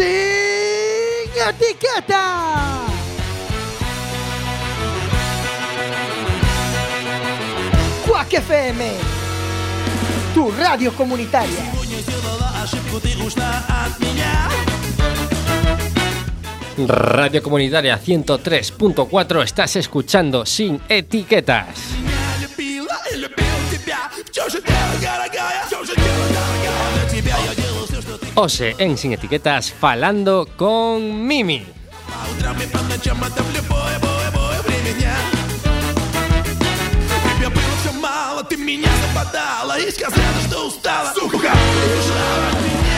Sin etiqueta. Quack FM, tu radio comunitaria. Radio Comunitaria 103.4, estás escuchando sin etiquetas. Ose en Sin Etiquetas falando con Mimi. мало Ты меня западала и сказала, что устала Сука, ты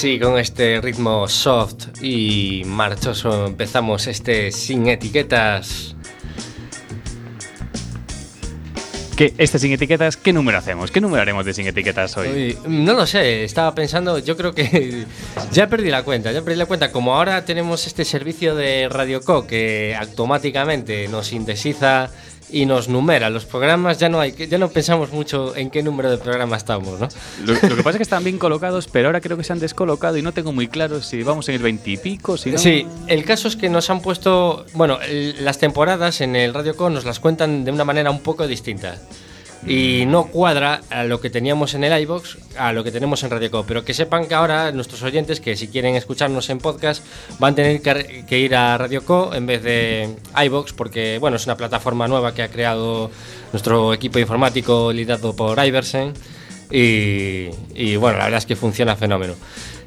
Así, con este ritmo soft y marchoso empezamos este sin etiquetas. ¿Qué, este sin etiquetas, ¿qué número hacemos? ¿Qué número haremos de sin etiquetas hoy? Uy, no lo sé, estaba pensando, yo creo que ya perdí la cuenta, ya perdí la cuenta. Como ahora tenemos este servicio de Radio Co que automáticamente nos sintetiza y nos numera los programas, ya no hay, ya no pensamos mucho en qué número de programa estamos, ¿no? Lo, lo que pasa es que están bien colocados, pero ahora creo que se han descolocado y no tengo muy claro si vamos en el 20 y pico, si no. Sí, el caso es que nos han puesto, bueno, el- las temporadas en el Radio Co nos las cuentan de una manera un poco distinta. Y no cuadra a lo que teníamos en el iBox a lo que tenemos en Radio Co. Pero que sepan que ahora nuestros oyentes, que si quieren escucharnos en podcast, van a tener que, ir a Radio Co en vez de iBox, porque bueno, es una plataforma nueva que ha creado nuestro equipo informático liderado por Iversen. Y, y, bueno, la verdad es que funciona fenómeno.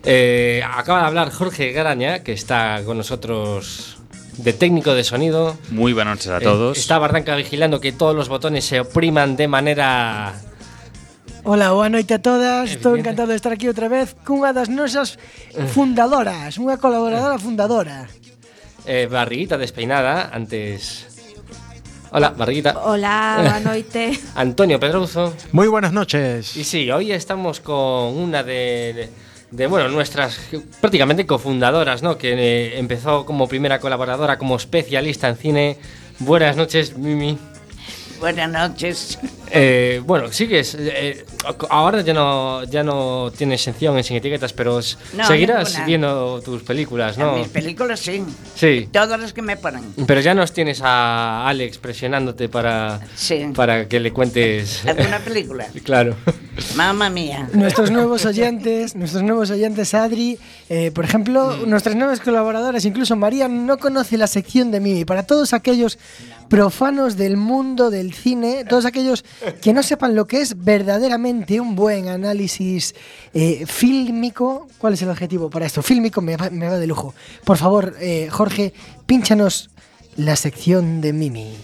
Eh, acaba de hablar Jorge Garaña, que está con nosotros de técnico de sonido. Muy buenas noches a eh, todos. está Barranca vigilando que todos los botones se opriman de manera Hola, boa noite a todas. Estou encantado de estar aquí outra vez cunha das nosas fundadoras, unha colaboradora fundadora. Eh, barriguita despeinada antes Hola, Barriguita. Hola, boa noite. Antonio Pedrozo. Moi buenas noches. Y sí, hoy estamos con una de de- bueno, nuestras prácticamente cofundadoras, ¿no? Que eh, empezó como primera colaboradora, como especialista en cine. Buenas noches, Mimi. Buenas noches. Eh, bueno, sigues. eh, ahora ya no, ya no tienes sección en Sin Etiquetas, pero No, seguirás ninguna. viendo tus películas, En ¿no? mis películas sí. Sí. Todas las que me ponen. Pero ya nos tienes a Alex presionándote para, Sí. para que le cuentes. ¿Alguna película? claro. Mamma mía. Nuestros nuevos oyentes, nuestros nuevos oyentes, Adri, eh, por ejemplo, nuestras nuevas colaboradoras, incluso María no conoce la sección de Mimi. Para todos aquellos profanos del mundo del cine, todos aquellos que no sepan lo que es verdaderamente un buen análisis eh, fílmico, ¿cuál es el objetivo para esto? Fílmico me va, me va de lujo. Por favor, eh, Jorge, pínchanos la sección de Mimi.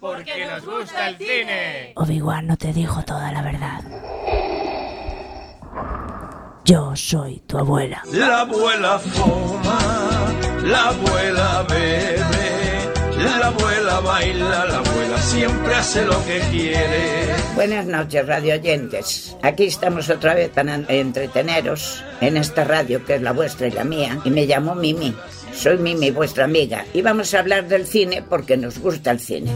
Porque nos gusta el cine. Obi-Wan no te dijo toda la verdad. Yo soy tu abuela. La abuela fuma, la abuela bebe, la abuela baila, la abuela siempre hace lo que quiere. Buenas noches, radio oyentes. Aquí estamos otra vez para entreteneros en esta radio que es la vuestra y la mía. Y me llamo Mimi. Soy Mimi, vuestra amiga. Y vamos a hablar del cine porque nos gusta el cine.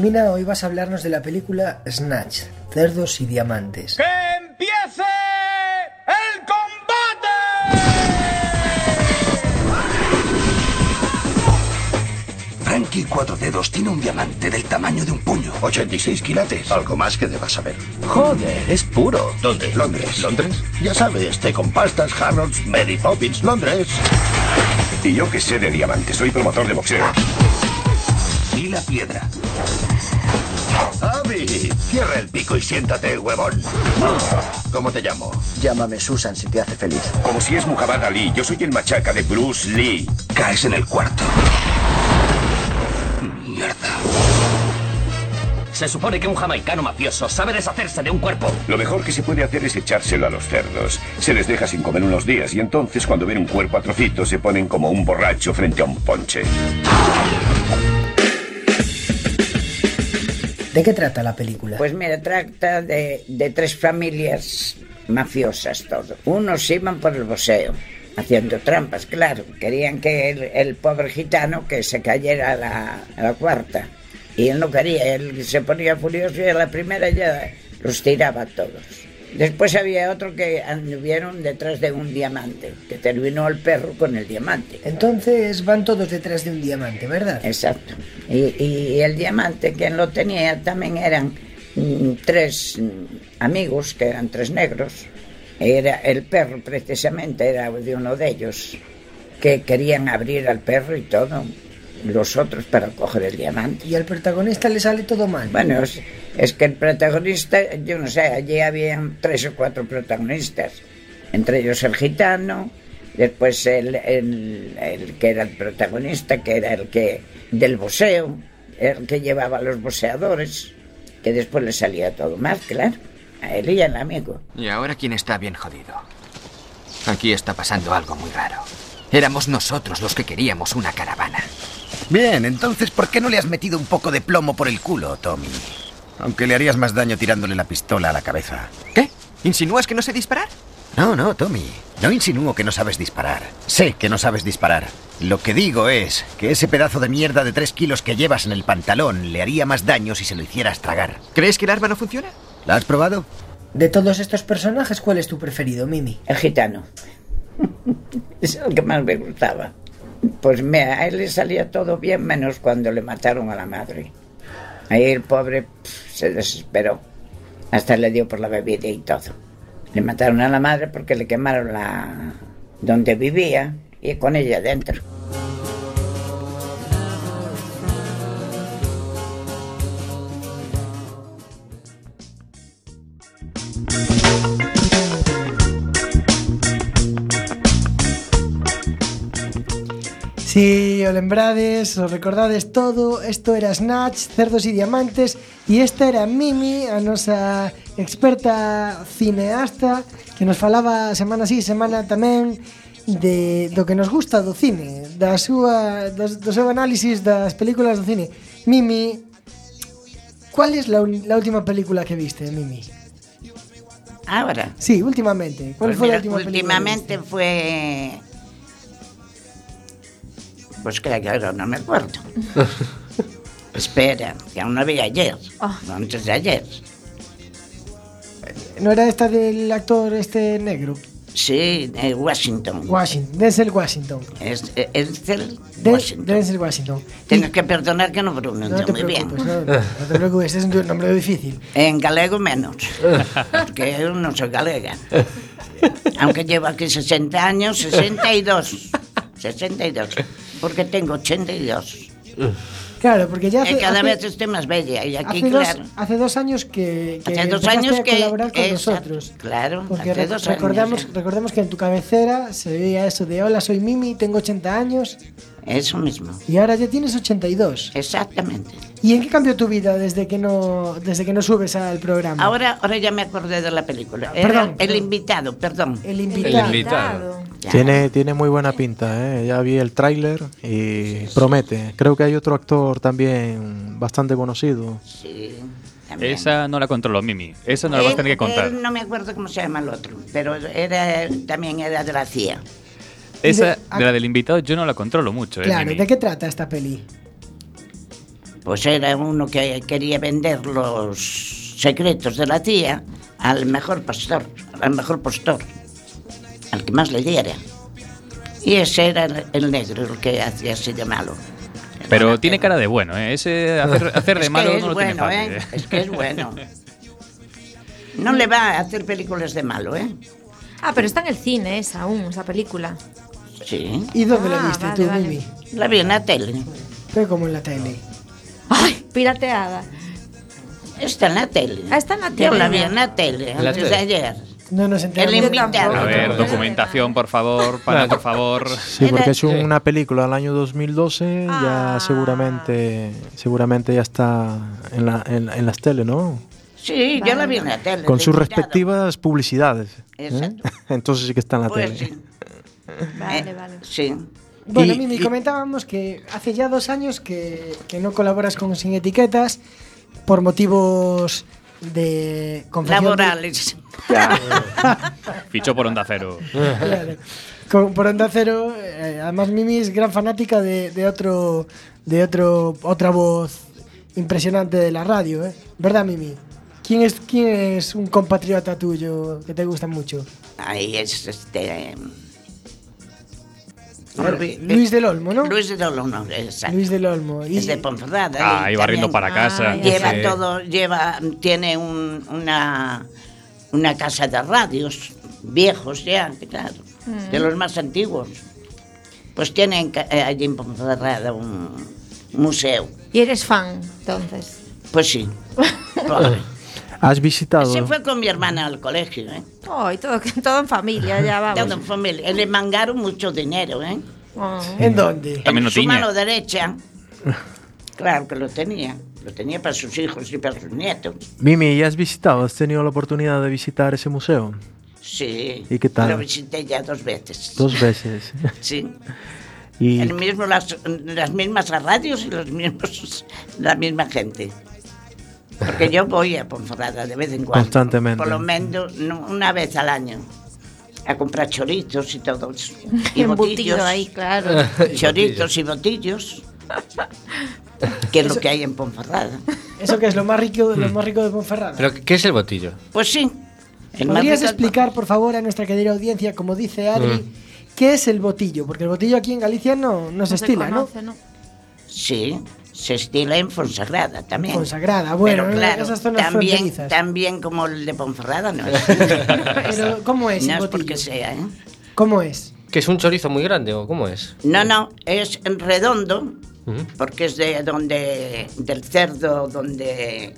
Mina, hoy vas a hablarnos de la película Snatch, Cerdos y Diamantes. ¡Que empiece Cuatro Dedos tiene un diamante del tamaño de un puño. 86 quilates. Algo más que debas saber. Joder, es puro. ¿Dónde? Londres. ¿Londres? Ya sabes, té con pastas, Harrods, Mary Poppins, Londres. Y yo que sé de diamantes, soy promotor de boxeo. Y la piedra. Abby, cierra el pico y siéntate, huevón. ¿Cómo te llamo? Llámame Susan si te hace feliz. Como si es Muhammad Ali, yo soy el machaca de Bruce Lee. Caes en el cuarto. Mierda. Se supone que un jamaicano mafioso sabe deshacerse de un cuerpo. Lo mejor que se puede hacer es echárselo a los cerdos. Se les deja sin comer unos días y entonces cuando ven un cuerpo a trocitos se ponen como un borracho frente a un ponche. ¿De qué trata la película? Pues mira, trata de, de tres familias mafiosas todo. Unos iban por el boseo, haciendo trampas, claro. Querían que el, el pobre gitano que se cayera a la, a la cuarta. Y él no quería, él se ponía furioso y a la primera ya los tiraba a todos. Después había otro que anduvieron detrás de un diamante, que terminó el perro con el diamante. Entonces van todos detrás de un diamante, ¿verdad? Exacto. Y, y el diamante, quien lo tenía, también eran mm, tres mm, amigos, que eran tres negros. Era el perro, precisamente, era de uno de ellos, que querían abrir al perro y todo, los otros para coger el diamante. Y al protagonista le sale todo mal. Bueno, es, es que el protagonista, yo no sé, allí habían tres o cuatro protagonistas, entre ellos el gitano, después el, el, el que era el protagonista, que era el que del boseo, el que llevaba a los boxeadores, que después le salía todo mal, claro, a él y al amigo. Y ahora quién está bien jodido. Aquí está pasando algo muy raro. Éramos nosotros los que queríamos una caravana. Bien, entonces, ¿por qué no le has metido un poco de plomo por el culo, Tommy? Aunque le harías más daño tirándole la pistola a la cabeza. ¿Qué? ¿Insinúas que no sé disparar? No, no, Tommy. No insinúo que no sabes disparar. Sé que no sabes disparar. Lo que digo es que ese pedazo de mierda de tres kilos que llevas en el pantalón le haría más daño si se lo hicieras tragar. ¿Crees que el arma no funciona? ¿La has probado? De todos estos personajes, ¿cuál es tu preferido, Mimi? El gitano. es el que más me gustaba. Pues mira, a él le salía todo bien menos cuando le mataron a la madre. Ahí el pobre pff, se desesperó. Hasta le dio por la bebida y todo. Le mataron a la madre porque le quemaron la donde vivía y con ella dentro. Si o lembrades, o recordades todo, isto era Snatch, Cerdos e Diamantes e esta era Mimi, a nosa experta cineasta que nos falaba semana sí, semana tamén de do que nos gusta do cine, da súa do, do seu análisis das películas do cine. Mimi, ¿cuál es la, la última película que viste, Mimi? Ahora. Sí, últimamente. ¿Cuál pues fue mira, la última últimamente película? Últimamente fue Pues que ahora no me acuerdo. Espera, que aún no vi ayer. No, antes de ayer. ¿No era esta del actor este negro? Sí, de Washington. Washington, Denzel Washington. Es, es, es el De- Washington. Denzel Washington. Tienes que perdonar que no pronuncio No muy bien. no, no te preocupes, es un nombre difícil. En galego menos, porque yo no soy galega. Aunque llevo aquí 60 años, 62. 62. Porque tengo 82. Claro, porque ya Y hace, cada hace- vez estoy más bella. Y aquí, hace, claro. dos, hace dos años que, que Hace dos años a que. colaborar con exacto, nosotros. Claro, Porque hace re- dos recordamos, años. recordemos que en tu cabecera se veía eso de hola, soy Mimi, tengo 80 años Eso mismo. y ahora ya tienes 82. Exactamente. ¿Y en qué cambió tu vida desde que no desde que no subes al programa? Ahora, ahora ya me acordé de la película. Era Perdón, el invitado, perdón. El invitado. El invitado. Tiene, tiene muy buena pinta, ¿eh? ya vi el tráiler y promete. Creo que hay otro actor también bastante conocido. Sí. Esa no la controlo, Mimi. Esa no la vas a tener que contar. No me acuerdo cómo se llama el otro, pero era, también era de la CIA. Esa, de- de la del invitado, yo no la controlo mucho, ¿eh, Claro, Mimi? ¿de qué trata esta peli? Pues era uno que quería vender los secretos de la CIA al mejor pastor, al mejor postor, al que más le diera. Y ese era el, negro, el que hacía así de malo. Pero tiene cara de bueno, ¿eh? Ese hacer, hacer de Es que malo es no lo tiene bueno, fácil. ¿eh? ¿eh? Es que es bueno. No le va a hacer películas de malo, ¿eh? Ah, pero está en el cine esa aún, esa película. Sí. ¿Y dónde la Ah, viste vale, tú, vale. Mimi? La vi en la tele. Fue como en la tele. ¡Ay! Pirateada. Está en la tele. Ah, está en la Yo tele. la vi en la tele ¿En la antes de ayer. No nos enteramos. A ver, documentación, por favor, para, por favor. Sí, porque es una película del año 2012, ya seguramente seguramente ya está en, la, en, en las tele, ¿no? Sí, yo la vi en la tele. Con sus respectivas publicidades. ¿eh? Exacto. Entonces sí que está en la Pues tele. sí. Vale, Eh, vale. Sí. Bueno, Y- Mimi, y- comentábamos que hace ya dos años que, que no colaboras con Sin Etiquetas por motivos de Laborales. Fichó por Onda Cero. Claro. Con- por Onda Cero, eh, además Mimi es gran fanática de, de otro, de otro, otra voz impresionante de la radio, ¿eh? ¿Verdad, Mimi? ¿Quién es, ¿Quién es un compatriota tuyo que te gusta mucho? Ahí es este. Luis del Olmo, ¿no? Luis del Olmo, exacto. Luis del Olmo. Y- Es de Ponferrada. Ah, y iba riendo también para casa. Lleva Sí. todo, lleva, tiene un- una, una casa de radios viejos ya, claro, Mm. de los más antiguos. Pues tienen ca- eh, allí en Ponferrada un museo. ¿Y eres fan, entonces? Pues sí. ¿Has visitado? Se fue con mi hermana al colegio, ¿eh? Oh, y todo, todo en familia, ya vamos. Todo en familia. Le mangaron mucho dinero, ¿eh? Oh. ¿En dónde? También no su tiña. mano derecha. Claro que lo tenía. Lo tenía para sus hijos y para sus nietos. Mimi, ¿y has visitado? ¿Has tenido la oportunidad de visitar ese museo? Sí. ¿Y qué tal? Lo visité ya dos veces. Dos veces. Sí. y El mismo, las, las mismas radios y los mismos, la misma gente. Porque yo voy a Ponferrada de vez en cuando. Constantemente. Por lo menos no, una vez al año. A comprar chorizos y todo eso. Y botillos. ahí, claro. Chorizos y botillos. Que es lo que hay en Ponferrada. Eso que es lo más rico, lo más rico de Ponferrada. ¿Pero qué es el botillo? Pues sí. ¿Podrías explicar, por favor, a nuestra querida audiencia, como dice Adri, Mm. qué es el botillo? Porque el botillo aquí en Galicia no, no se estila, ¿no? conoce, ¿no? Sí, se estila en Fonsagrada también. Fonsagrada, bueno, Pero claro, esas zonas también, también como el de Ponferrada no es. Pero, ¿cómo es no el es porque sea, ¿eh? ¿Cómo es? ¿Que es un chorizo muy grande o cómo es? No, no, es redondo, Ujú. porque es de donde, del cerdo donde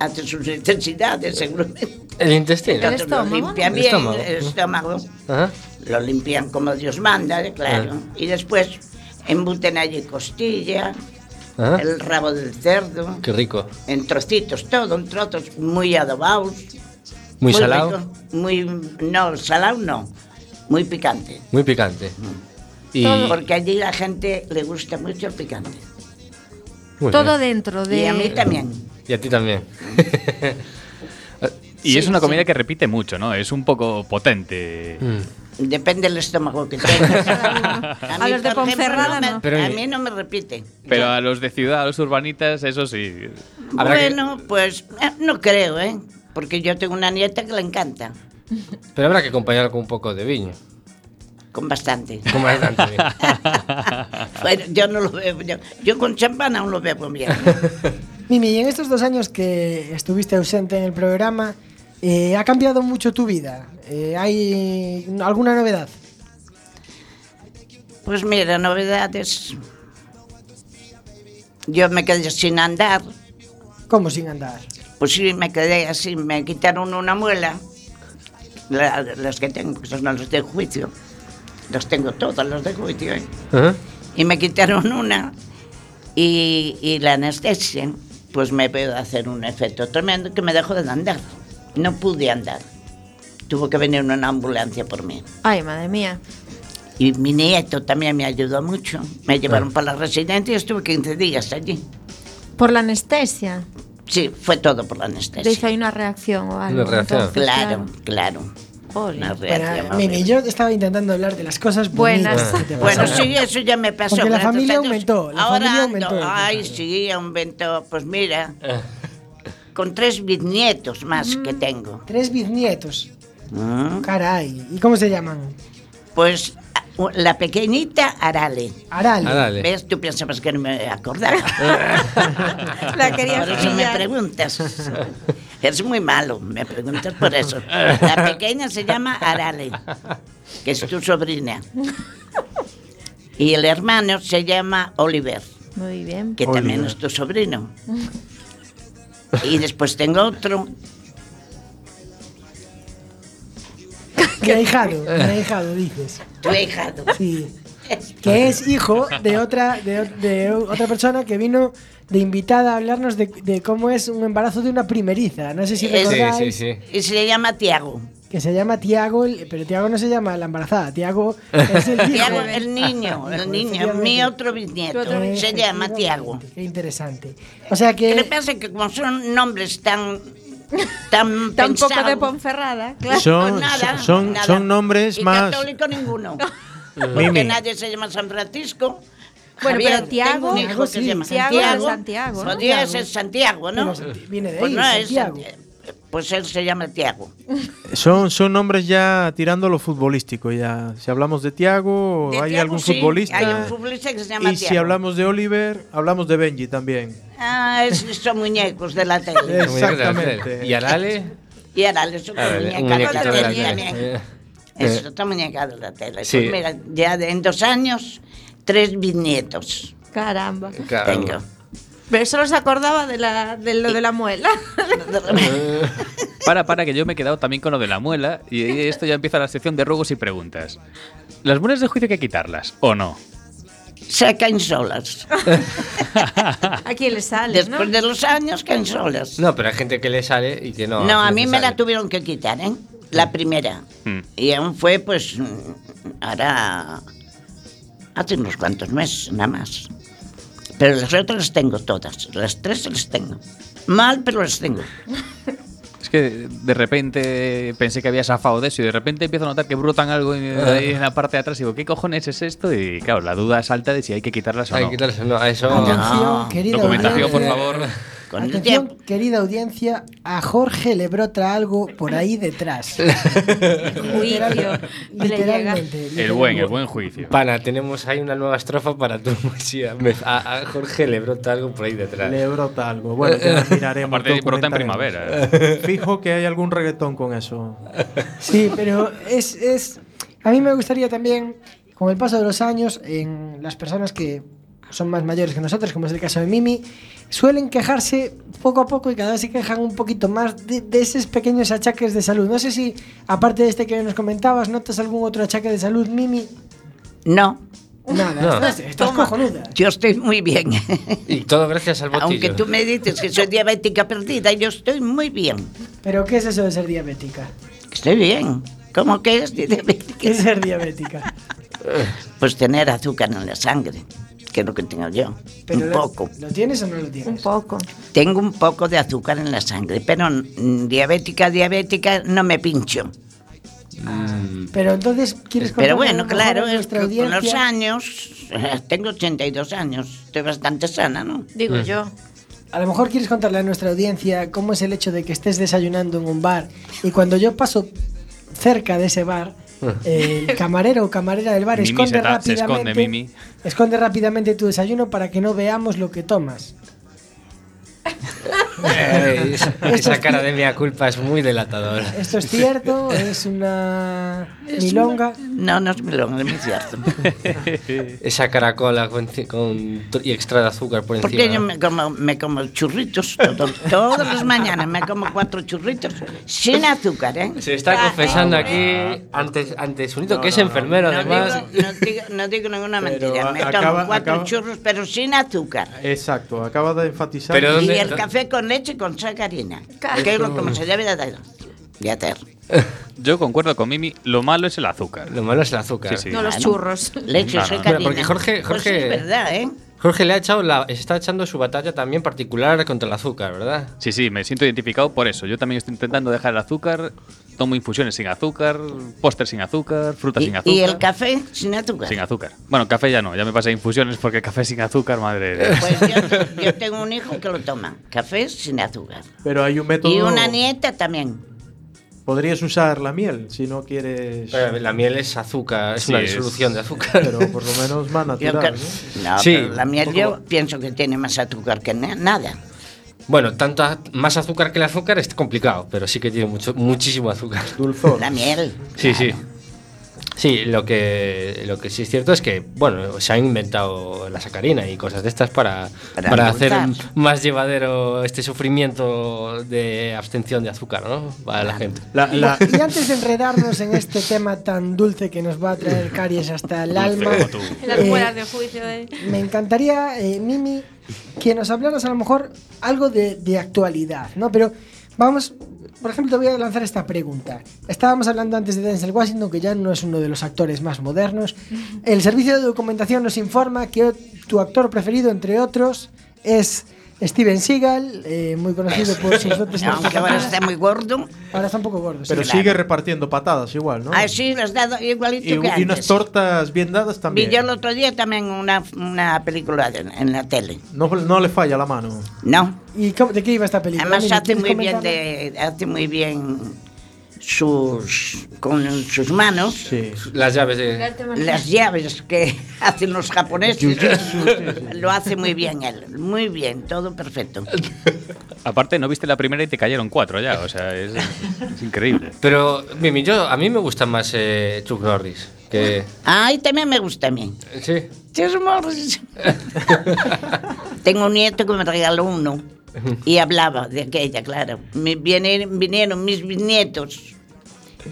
hace sus necesidades, seguramente. El intestino. Entonces lo limpian El bien, estómago. el estómago, Ajá. lo limpian como Dios manda, claro. Ah. Y después embuten allí costilla, Ajá. el rabo del cerdo, Qué rico. en trocitos, todo, en trozos muy adobados. Muy salado. rico, muy, no, salado no, muy picante. Muy picante. Y Todo porque allí la gente le gusta mucho el picante. Muy Todo bien. dentro de... Y a mí también. Y a ti también. Y Sí, es una comida sí. que repite mucho, ¿no? Es un poco potente. Mm. Depende del estómago que tengas. A los de Ponferrada, no. Pero- a mí no me repite. Pero a los de ciudad, a los urbanitas, eso sí. Que- Bueno, pues eh, no creo, ¿eh? Porque yo tengo una nieta que le encanta, Pero habrá que acompañarlo con un poco de viño. con bastante. Con bastante vino. Bueno, yo no lo veo. Yo, yo con champán aún lo veo bien. Mimi, y en estos dos años que estuviste ausente en el programa, eh, ¿ha cambiado mucho tu vida? Eh, ¿Hay alguna novedad? Pues mira, novedades. Yo me quedé sin andar. ¿Cómo sin andar? Pues sí, me quedé así. Me quitaron una muela. La- las que tengo, que son los de juicio. Los tengo todas, los de juicio. ¿eh? Y me quitaron una. Y, y la anestesia, pues me puede hacer un efecto tremendo que me dejó de andar. No pude andar. Tuvo que venir una ambulancia por mí. Ay, madre mía. Y mi nieto también me ayudó mucho. Me llevaron Ah. para la residencia y estuve 15 días allí. Por la anestesia. Sí, fue todo por la De hecho, anestesia. hay una reacción o algo. Una reacción. entonces, Claro, claro. Una reacción horrible. yo estaba intentando hablar de las cosas Buenas. te Bueno, sí, eso ya me pasó. Porque la familia aumentó, la Ahora familia ando- aumentó. Ay, sí, aumentó. Pues mira, con tres bisnietos más que tengo. Tres bisnietos. Mm. Caray. ¿Y cómo se llaman? Pues la pequeñita Arale. Arale. Arale. ¿Ves? Tú pensabas que no me acordaba. La quería Por eso me preguntas. Es muy malo, me preguntas por eso. La pequeña se llama Arale, que es tu sobrina. Y el hermano se llama Oliver, Muy bien. que también es tu sobrino. Y después tengo otro Mi ahijado, mi ahijado, dices. Tu ahijado. Sí. Que es hijo de otra, de, otra persona que vino de invitada a hablarnos de, de cómo es un embarazo de una primeriza. No sé si Es- recordáis. Y se llama Tiago. Que se llama Tiago, el- pero Tiago no se llama la embarazada. Tiago es el hijo. Tiago, el niño, el niño, mi otro bisnieto. Se llama Tiago. Qué interesante. O sea que. ¿Qué le pasa? Que como son nombres tan. tan Tan poco de Ponferrada, claro. Son- pues nada, son- nada. son nombres y más- católico ninguno. Mimi. Porque nadie se llama San Francisco. Bueno, Javier, pero Tiago- tengo un hijo que se llama Tiago Santiago. es Santiago, ¿no? Podría ser Santiago, ¿no? Pero viene de Pues ahí, no es Santiago. Pues él se llama Tiago. Son, son nombres ya tirando lo futbolístico. ya Si hablamos de Tiago, De hay algún sí, futbolista. Hay un futbolista que se llama y Tiago. si hablamos de Oliver, hablamos de Benji también. Ah, esos son muñecos de la tele. Exactamente. ¿Y Arale? Y ahora les son Arale, un muñecas de la tele. Eh, Eso eh, está muñeca de la tele. Sí. Pues mira, ya de- en dos años, tres bisnietos. Caramba. Caramba. Tengo. Pero solo se acordaba de, la, de lo de la muela. Para, para, que yo me he quedado también con lo de la muela y esto ya empieza la sección de ruegos y preguntas. ¿Las muelas de juicio hay que quitarlas o no? Se caen solas. ¿A quién le sale, Después no? de los años caen solas. No, pero hay gente que le sale y que no. No, a mí me la sale. tuvieron que quitar, ¿eh? La primera. Mm. Y aún fue, pues, mm, ahora hace unos cuantos meses, nada más. Pero las otras las tengo todas. Las tres las tengo. Mal, pero las tengo. Es que de repente pensé que había zafado de eso y de repente empiezo a notar que brotan algo en, la parte de atrás y digo, ¿qué cojones es esto? Y claro, la duda salta de si hay que quitarlas o Hay no. que quitarse, no, a eso. Atención, querida Documentación, por favor. Con el Atención, tiempo. querida audiencia, a Jorge le brota algo por ahí detrás. Juicio. Literalmente. El buen, el buen juicio. Pana, tenemos ahí una nueva estrofa para tu poesía. A, a Jorge le brota algo por ahí detrás. Le brota algo. Bueno, ya miraremos. Aparte, brota en primavera. Fijo que hay algún reggaetón con eso. Sí, pero es, es. A mí me gustaría también, con el paso de los años, en las personas que son más mayores que nosotros, como es el caso de Mimi, suelen quejarse poco a poco y cada vez se quejan un poquito más de, de esos pequeños achaques de salud. No sé si, aparte de este que nos comentabas, notas algún otro achaque de salud, Mimi. No, Nada, No. estás, estás cojonuda. yo estoy muy bien. Y todo gracias al botillo. Aunque tú me dices que soy diabética perdida, yo estoy muy bien. Pero ¿qué es eso de ser diabética? Estoy bien. ¿Cómo que es diabética? ¿Qué es ser diabética? Pues tener azúcar en la sangre, que es lo que tengo yo. Pero un lo- poco. ¿Lo tienes o no lo tienes? Un poco. Tengo un poco de azúcar en la sangre, pero mm, diabética, diabética, no me pincho. Pero entonces, ¿quieres Pero contarle a bueno, claro, es nuestra que con los años, eh, tengo 82 años, estoy bastante sana, ¿no? Digo yo. A lo mejor quieres contarle a nuestra audiencia cómo es el hecho de que estés desayunando en un bar y cuando yo paso cerca de ese bar, el camarero o camarera del bar Mimi esconde se ta- se esconde, rápidamente, Mimi. esconde rápidamente tu desayuno para que no veamos lo que tomas. Esa, es cara de mea culpa es muy delatadora. ¿Esto es cierto? ¿Es una milonga? No, no es milonga, es muy cierto. Esa caracola con, con y extra de azúcar por encima. Porque yo me como, me como churritos, todo- todas las mañanas me como cuatro churritos sin azúcar, ¿eh? Se está confesando aquí ante, ante su nieto, que es enfermero No además. digo, no, digo, no digo ninguna Pero mentira, me acaba- tomo cuatro acaba- churros, pero sin azúcar. Exacto, acaba de enfatizar. Pero Y ¿dónde- el café con leche con sacarina, que es lo como se debe de. Yo concuerdo con Mimi, lo malo es el azúcar. Lo malo es el azúcar. Sí, sí. No los churros. Leche Claro. sacarina. Porque Jorge- Pues sí, Jorge- es verdad, ¿eh? Jorge le ha echado la, está echando su batalla también particular contra el azúcar, ¿verdad? Sí, sí, me siento identificado por eso. Yo también estoy intentando dejar el azúcar, tomo infusiones sin azúcar, póster sin azúcar, fruta sin azúcar. y el café sin azúcar. Sin azúcar. Bueno, café ya no, ya me pasé infusiones porque café sin azúcar, madre de Dios. Pues yo, yo tengo un hijo que lo toma, café sin azúcar. Pero hay un método. Y una nieta también. Podrías usar la miel si no quieres. Pero la miel es azúcar, es Sí, una es- disolución de azúcar. Pero por lo menos más Yo natural. que- ¿no? no, Sí, pero la miel yo pienso que tiene más azúcar que na- nada. Bueno, tanto a- más azúcar que el azúcar es complicado, pero sí que tiene mucho, muchísimo azúcar. Dulzor. La miel. Sí, sí. Sí, lo que, lo que sí es cierto es que, bueno, se han inventado la sacarina y cosas de estas para, Para para, hacer más llevadero este sufrimiento de abstención de azúcar, ¿no? Para la gente. Y antes de enredarnos en este tema tan dulce que nos va a traer caries hasta el alma, Las eh, muelas de juicio de... me encantaría, eh, Mimi, que nos hablaras a lo mejor algo de, de actualidad, ¿no? Pero vamos, por ejemplo, te voy a lanzar esta pregunta. Estábamos hablando antes de Denzel Washington, que ya no es uno de los actores más modernos. El servicio de documentación nos informa que tu actor preferido, entre otros, es Steven Seagal, eh, muy conocido por sus dotes Aunque ahora está muy gordo. Ahora está un poco gordo. sí. Pero claro. sigue repartiendo patadas igual, ¿no? Ah, sí, les dado igualito y, que y antes. unas tortas bien dadas Vi también. yo el otro día también una, una película de- en la tele. No, no le falla la mano. No. ¿Y cómo- de qué iba esta película? Además hace ¿quieres muy bien de, hace muy bien sus con sus manos Las llaves de... las llaves que hacen los japoneses lo hace muy bien él muy bien todo perfecto Aparte, no viste la primera y te cayeron cuatro ya, o sea, es, es increíble. Pero, Mimi, yo, a mí me gusta más eh, Chuck Norris. Que, ay también me gusta a mí sí. Chuck Norris. tengo un nieto que me regaló uno y hablaba de aquella claro me vienen, vinieron mis bisnietos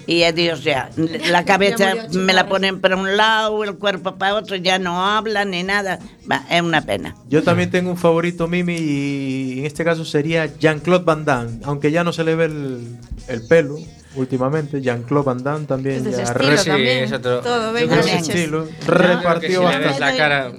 y adiós ya la cabeza Chuck me la ponen para un lado el cuerpo para otro ya no hablan ni nada Va, es una pena Yo también tengo un favorito, Mimi, y en este caso sería Jean-Claude Van Damme. Aunque ya no se le ve el, el pelo últimamente, Jean-Claude Van Damme también Es ya re- sí, también. es otro- Todo, venga, leches. estilo, que repartió si bastante la cara...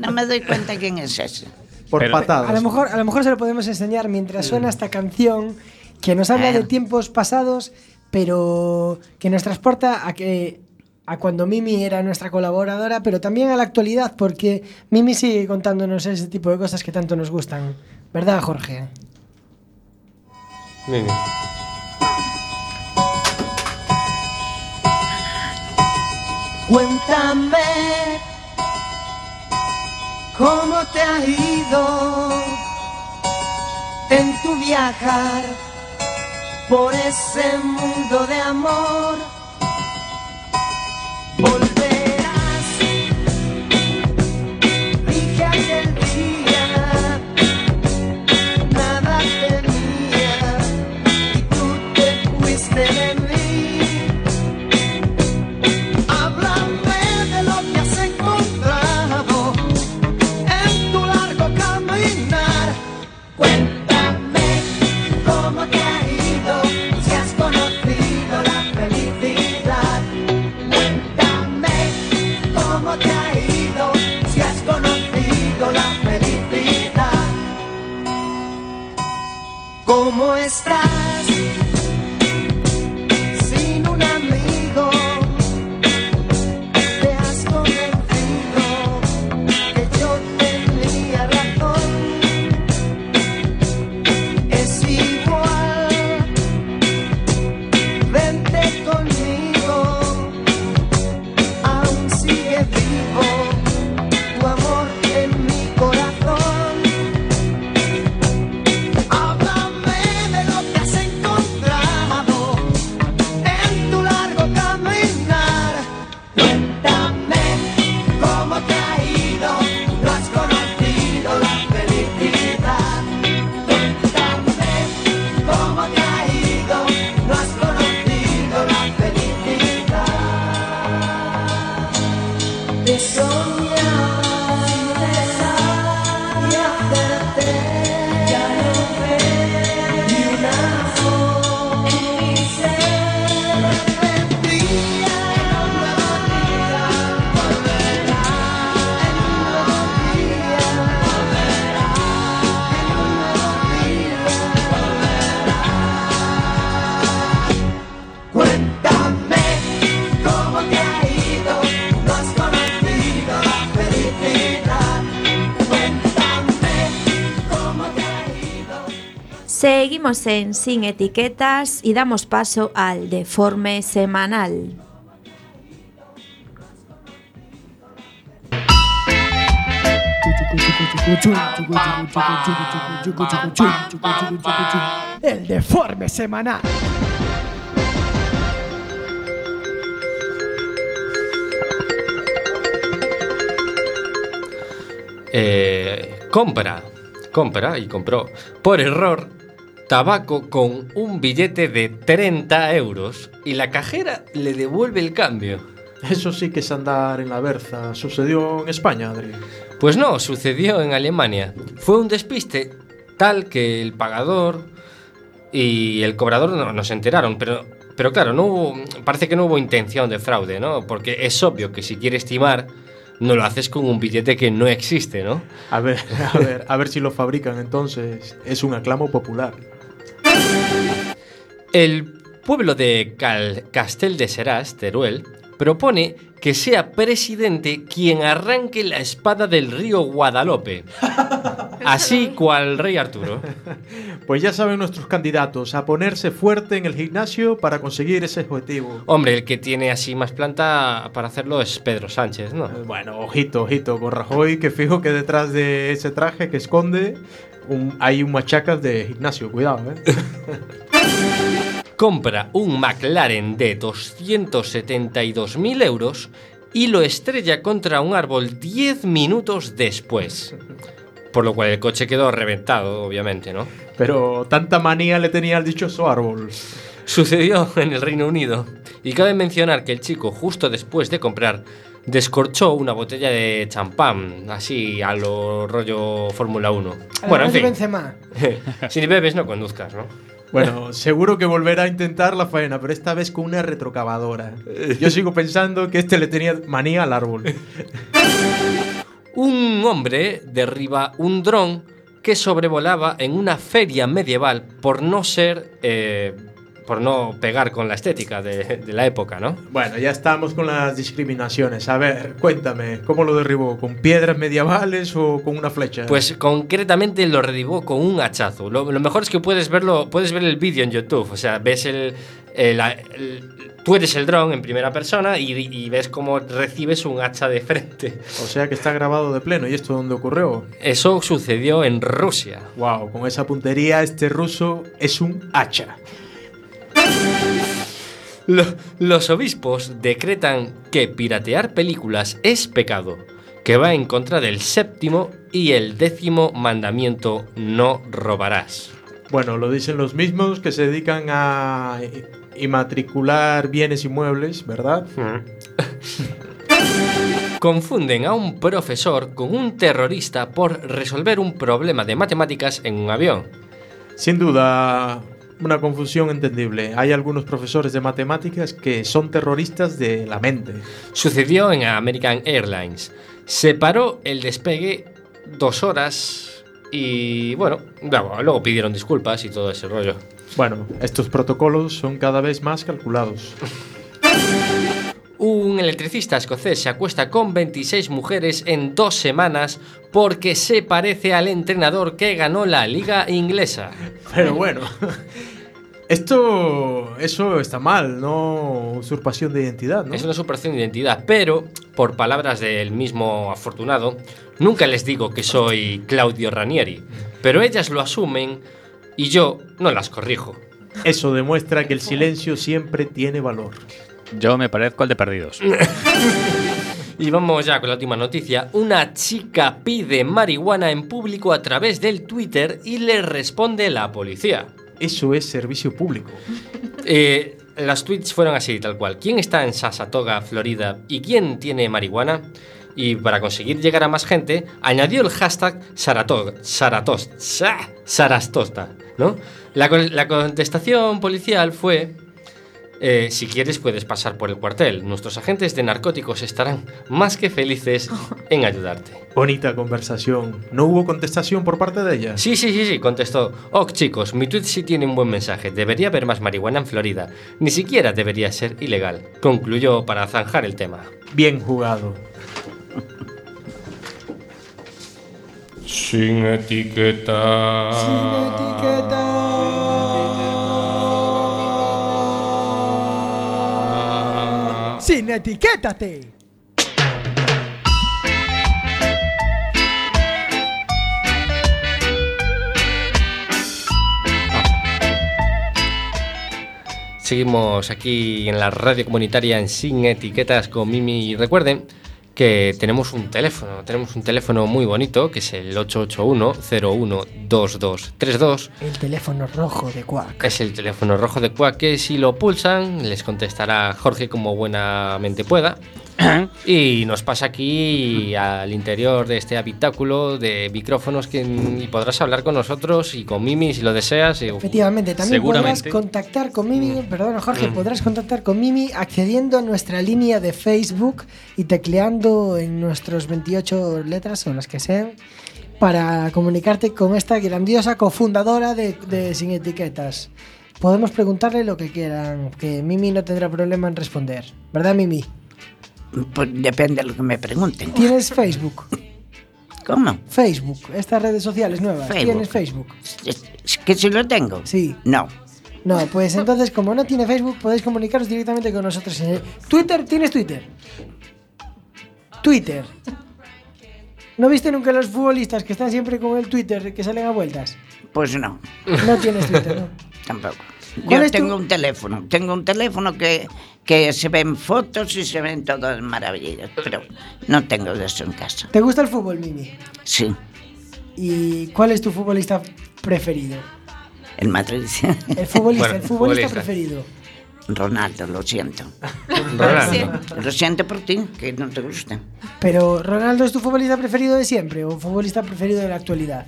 no me doy cuenta quién es ese por Pero- patadas. A lo mejor, a lo mejor se lo podemos enseñar mientras suena esta canción que nos habla de tiempos pasados, pero que nos transporta a que a cuando Mimi era nuestra colaboradora, pero también a la actualidad, porque Mimi sigue contándonos ese tipo de cosas que tanto nos gustan. ¿Verdad, Jorge? Mimi. Cuéntame cómo te ha ido en tu viajar por ese mundo de amor. ¿Cómo En Sin Etiquetas y damos paso al deforme semanal. El deforme semanal. Eh, compra, compra y compró por error tabaco con un billete de 30 euros y la cajera le devuelve el cambio. Eso sí que es andar en la berza. ¿Sucedió en España, Adri? Pues no, sucedió en Alemania. Fue un despiste tal que el pagador y el cobrador no, no se enteraron, pero, pero claro, no hubo, parece que no hubo intención de fraude, ¿no? Porque es obvio que si quieres timar, no lo haces con un billete que no existe, ¿no? A ver, a ver, a ver si lo fabrican entonces. Es un aclamo popular. El pueblo de Cal- Castel de Serás, Teruel, propone que sea presidente quien arranque la espada del río Guadalope. Así cual rey Arturo. Pues ya saben nuestros candidatos a ponerse fuerte en el gimnasio para conseguir ese objetivo. Hombre, el que tiene así más planta para hacerlo es Pedro Sánchez, ¿no? Bueno, ojito, ojito, con Rajoy, que fijo que detrás de ese traje que esconde un- hay un machacas de gimnasio, cuidado, ¿eh? compra un McLaren de 272.000 euros y lo estrella contra un árbol 10 minutos después. Por lo cual el coche quedó reventado, obviamente, ¿no? Pero tanta manía le tenía al dichoso árbol. Sucedió en el Reino Unido. Y cabe mencionar que el chico, justo después de comprar, descorchó una botella de champán, así a lo rollo Fórmula 1. Bueno, en fin. Benzema. si bebes, no conduzcas, ¿no? Bueno, seguro que volverá a intentar la faena, pero esta vez con una retrocavadora. Yo sigo pensando que este le tenía manía al árbol. Un hombre derriba un dron que sobrevolaba en una feria medieval por no ser. eh, por no pegar con la estética de, de la época, ¿no? Bueno, ya estamos con las discriminaciones. A ver, cuéntame, ¿cómo lo derribó? ¿Con piedras medievales o con una flecha? Pues concretamente lo derribó con un hachazo. Lo, lo mejor es que puedes verlo, puedes ver el vídeo en YouTube. O sea, ves el, el- el- tú eres el dron en primera persona y, y ves cómo recibes un hacha de frente. O sea que está grabado de pleno. ¿Y esto dónde ocurrió? Eso sucedió en Rusia. Wow, con esa puntería este ruso es un hacha. Lo- los obispos decretan que piratear películas es pecado, que va en contra del séptimo y el décimo mandamiento no robarás. Bueno, lo dicen los mismos que se dedican a inmatricular bienes inmuebles, ¿verdad? Confunden a un profesor con un terrorista por resolver un problema de matemáticas en un avión. Sin duda, una confusión entendible. Hay algunos profesores de matemáticas que son terroristas de la mente. Sucedió en American Airlines. Se paró el despegue dos horas y bueno, luego pidieron disculpas y todo ese rollo. Bueno, estos protocolos son cada vez más calculados. Un electricista escocés se acuesta con 26 mujeres en dos semanas porque se parece al entrenador que ganó la liga inglesa. Pero bueno, esto, eso está mal, no usurpación de identidad, ¿no? Es una superación de identidad, pero, por palabras del mismo afortunado, nunca les digo que soy Claudio Ranieri, pero ellas lo asumen y yo no las corrijo. Eso demuestra que el silencio siempre tiene valor. Yo me parezco al de perdidos. Y vamos ya con la última noticia. Una chica pide marihuana en público a través del Twitter y le responde la policía. Eso es servicio público. Eh, las tweets fueron así, tal cual. ¿Quién está en Saratoga, Florida? ¿Y quién tiene marihuana? Y para conseguir llegar a más gente, añadió el hashtag Saratoga, Saratos, Sa- Sarastosta, ¿no? La contestación policial fue... eh, si quieres puedes pasar por el cuartel. Nuestros agentes de narcóticos estarán más que felices en ayudarte. Bonita conversación. ¿No hubo contestación por parte de ella? Sí, sí, sí, sí, contestó. Oh, chicos, mi tweet sí tiene un buen mensaje. Debería haber más marihuana en Florida. Ni siquiera debería ser ilegal. Concluyó para zanjar el tema. Bien jugado. Sin etiqueta. Sin etiquétate. Seguimos aquí en la radio comunitaria en Sin Etiquetas con Mimi. Y recuerden que tenemos un teléfono, tenemos un teléfono muy bonito que es el 881-012232. El teléfono rojo de Quack. Es el teléfono rojo de Quack que si lo pulsan les contestará Jorge como buenamente pueda. y nos pasa aquí al interior de este habitáculo de micrófonos que, y podrás hablar con nosotros y con Mimi si lo deseas. y- Efectivamente, también podrás contactar con Mimi, Mm. perdón Jorge, Mm. podrás contactar con Mimi accediendo a nuestra línea de Facebook y tecleando en nuestros 28 letras o las que sean para comunicarte con esta grandiosa cofundadora de, de Sin Etiquetas. Podemos preguntarle lo que quieran, que Mimi no tendrá problema en responder. ¿Verdad, Mimi? Pues depende de lo que me pregunten. ¿Tienes Facebook? ¿Cómo? Facebook, estas redes sociales nuevas. Facebook. ¿Tienes Facebook? ¿Es que si lo tengo? Sí. No. No, pues entonces, como no tiene Facebook, podéis comunicaros directamente con nosotros. en el- Twitter, ¿tienes Twitter? Twitter. ¿No viste nunca los futbolistas que están siempre con el Twitter que salen a vueltas? Pues no. No tienes Twitter, ¿no? Tampoco. ¿Cuál Yo es tu- tengo un teléfono, tengo un teléfono que, que se ven fotos y se ven todas maravillas, pero no tengo de eso en casa. ¿Te gusta el fútbol, Mimi? Sí, ¿Y cuál es tu futbolista preferido? el Madrid. El futbolista, Bueno, el futbolista futbolista. preferido. Ronaldo, lo siento. Ronaldo. Lo siento por ti, que no te gusta. Pero, ¿Ronaldo es tu futbolista preferido de siempre o futbolista preferido de la actualidad?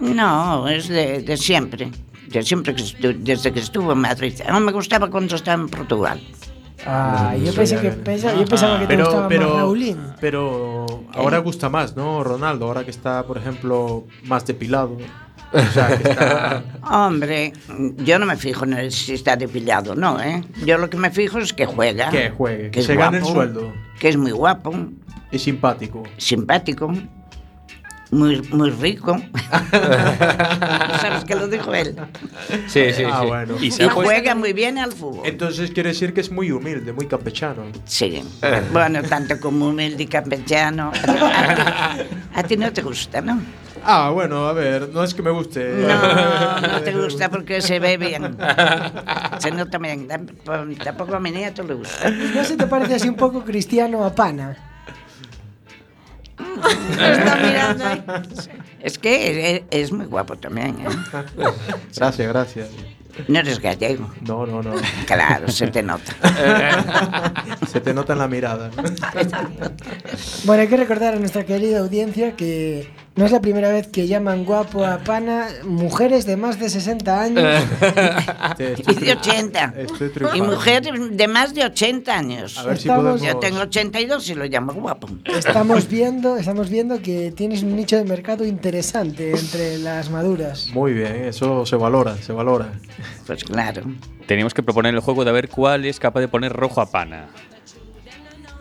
No, es de, de siempre. De siempre que estu- desde que estuvo en Madrid. No me gustaba cuando estaba en Portugal. Ah, yo pensé que pensa- yo pensaba que te pero, gustaba pero, más Raulín. Pero ahora gusta más, ¿no? Ronaldo, ahora que está, por ejemplo, más depilado. O sea, que está... Hombre, yo no me fijo en el si está depilado, no, ¿eh? Yo lo que me fijo es que juega. Que juegue, que se gane el sueldo. Que es muy guapo. Y simpático. Simpático. Muy, muy rico. ¿Sabes que lo dijo él? Sí, sí, Ah, sí. bueno. Y, juega muy bien al fútbol. Entonces quiere decir que es muy humilde, muy campechano. Sí. Bueno, tanto como humilde y campechano. A ti, a ti no te gusta, ¿no? Ah, bueno, a ver, no es que me guste. No, no te gusta porque se ve bien. Se nota bien. Tamp- Tampoco a mi nieto le gusta. ¿No se te parece así un poco cristiano a pana? Está mirando ahí. Es que es, es muy guapo también. ¿eh? Gracias, gracias. No eres gallego. No, no, no. Claro, se te nota. Se te nota en la mirada. Bueno, hay que recordar a nuestra querida audiencia que no es la primera vez que llaman guapo a pana mujeres de más de 60 años. Y de 80. Estoy Y mujeres de más de 80 años. A ver si Estamos- podemos... Yo tengo 82 y lo llamo guapo. Estamos viendo, estamos viendo que tienes un nicho de mercado interesante entre las maduras. Muy bien, eso se valora, se valora. Pues claro. Teníamos que proponer el juego de ver cuál es capaz de poner rojo a pana.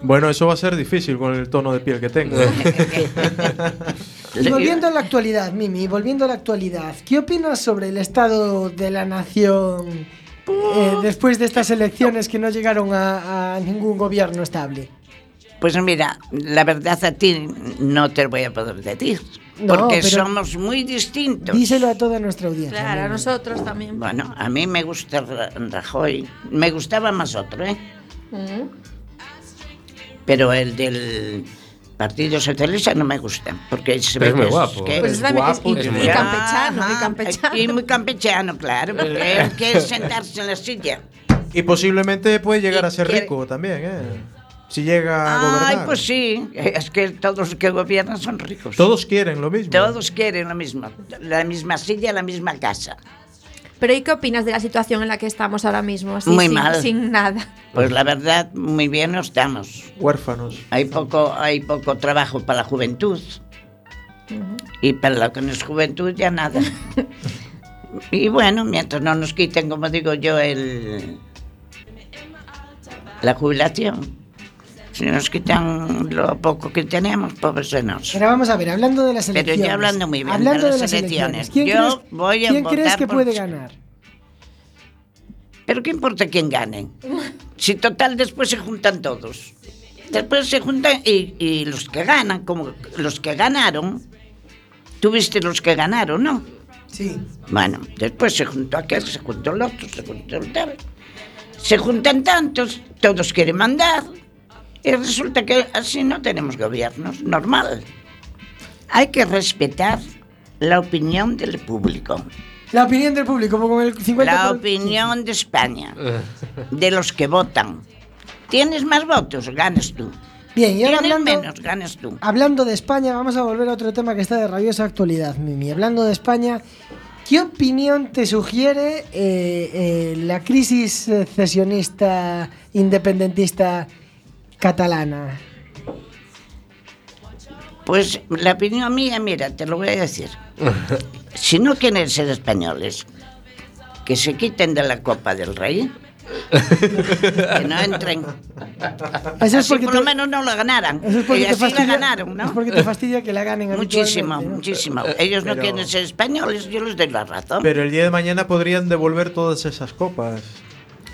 Bueno, eso va a ser difícil con el tono de piel que tengo. Volviendo a la actualidad, Mimi, volviendo a la actualidad, ¿qué opinas sobre el estado de la nación eh, después de estas elecciones que no llegaron a, a ningún gobierno estable? Pues mira, la verdad a ti no te lo voy a poder decir. No, porque somos muy distintos. Díselo a toda nuestra audiencia. Claro, a nosotros también. Bueno, a mí me gusta Ra- Rajoy. Me gustaba más otro, ¿eh? Mm. Pero el del Partido Socialista no me gusta. Porque se Pero ve es muy guapo. que Pues es es guapo. y, y es muy campechano, y Ajá, campechano. Y muy campechano, claro. Porque él quiere sentarse en la silla. Y posiblemente puede llegar Y a ser quiere- rico también, ¿eh? Si llega a Ay, gobernar. pues sí. Es que todos los que gobiernan son ricos. Todos quieren lo mismo. Todos quieren lo mismo. La misma silla, la misma casa. Pero ¿y qué opinas de la situación en la que estamos ahora mismo? Así, Muy sin, mal. Sin nada. Pues la verdad, muy bien no estamos. Huérfanos. Hay poco, hay poco trabajo para la juventud. Y para lo que no es juventud, ya nada. y bueno, mientras no nos quiten, como digo yo, el la jubilación. Si nos quitan lo poco que tenemos, pobres de nos. Pero vamos a ver, hablando de las Pero elecciones. ya hablando muy bien hablando de las las elecciones. ¿quién Yo crees, voy a ¿quién crees que por- puede ganar? Pero qué importa quién gane. Si total después se juntan todos. Después se juntan y, y los que ganan, como los que ganaron, tuviste los que ganaron, ¿no? Sí. Bueno, después se juntó aquel, se juntó el otro, se juntó el tal. Se juntan tantos, todos quieren mandar Y resulta que así no tenemos gobiernos, normal. Hay que respetar la opinión del público, La opinión del público, como con el 50%. la opinión de España, de los que votan. Tienes más votos, ganas tú. Bien, y ahora hablando, menos, ganas tú. hablando de España, vamos a volver a otro tema que está de rabiosa actualidad, Mimi. Hablando de España, ¿qué opinión te sugiere eh, eh, la crisis cesionista independentista catalana? Pues la opinión mía, mira, te lo voy a decir. Si no quieren ser españoles, que se quiten de la Copa del Rey. que no entren. Eso es Así porque por lo te- menos no la ganaran. Eso es porque y te así la fastidia- ganaron, ¿no? Es porque te fastidia que la ganen Muchísimo, ¿no? muchísimo. Ellos no Pero- quieren ser españoles, yo les doy la razón. Pero el día de mañana podrían devolver todas esas copas.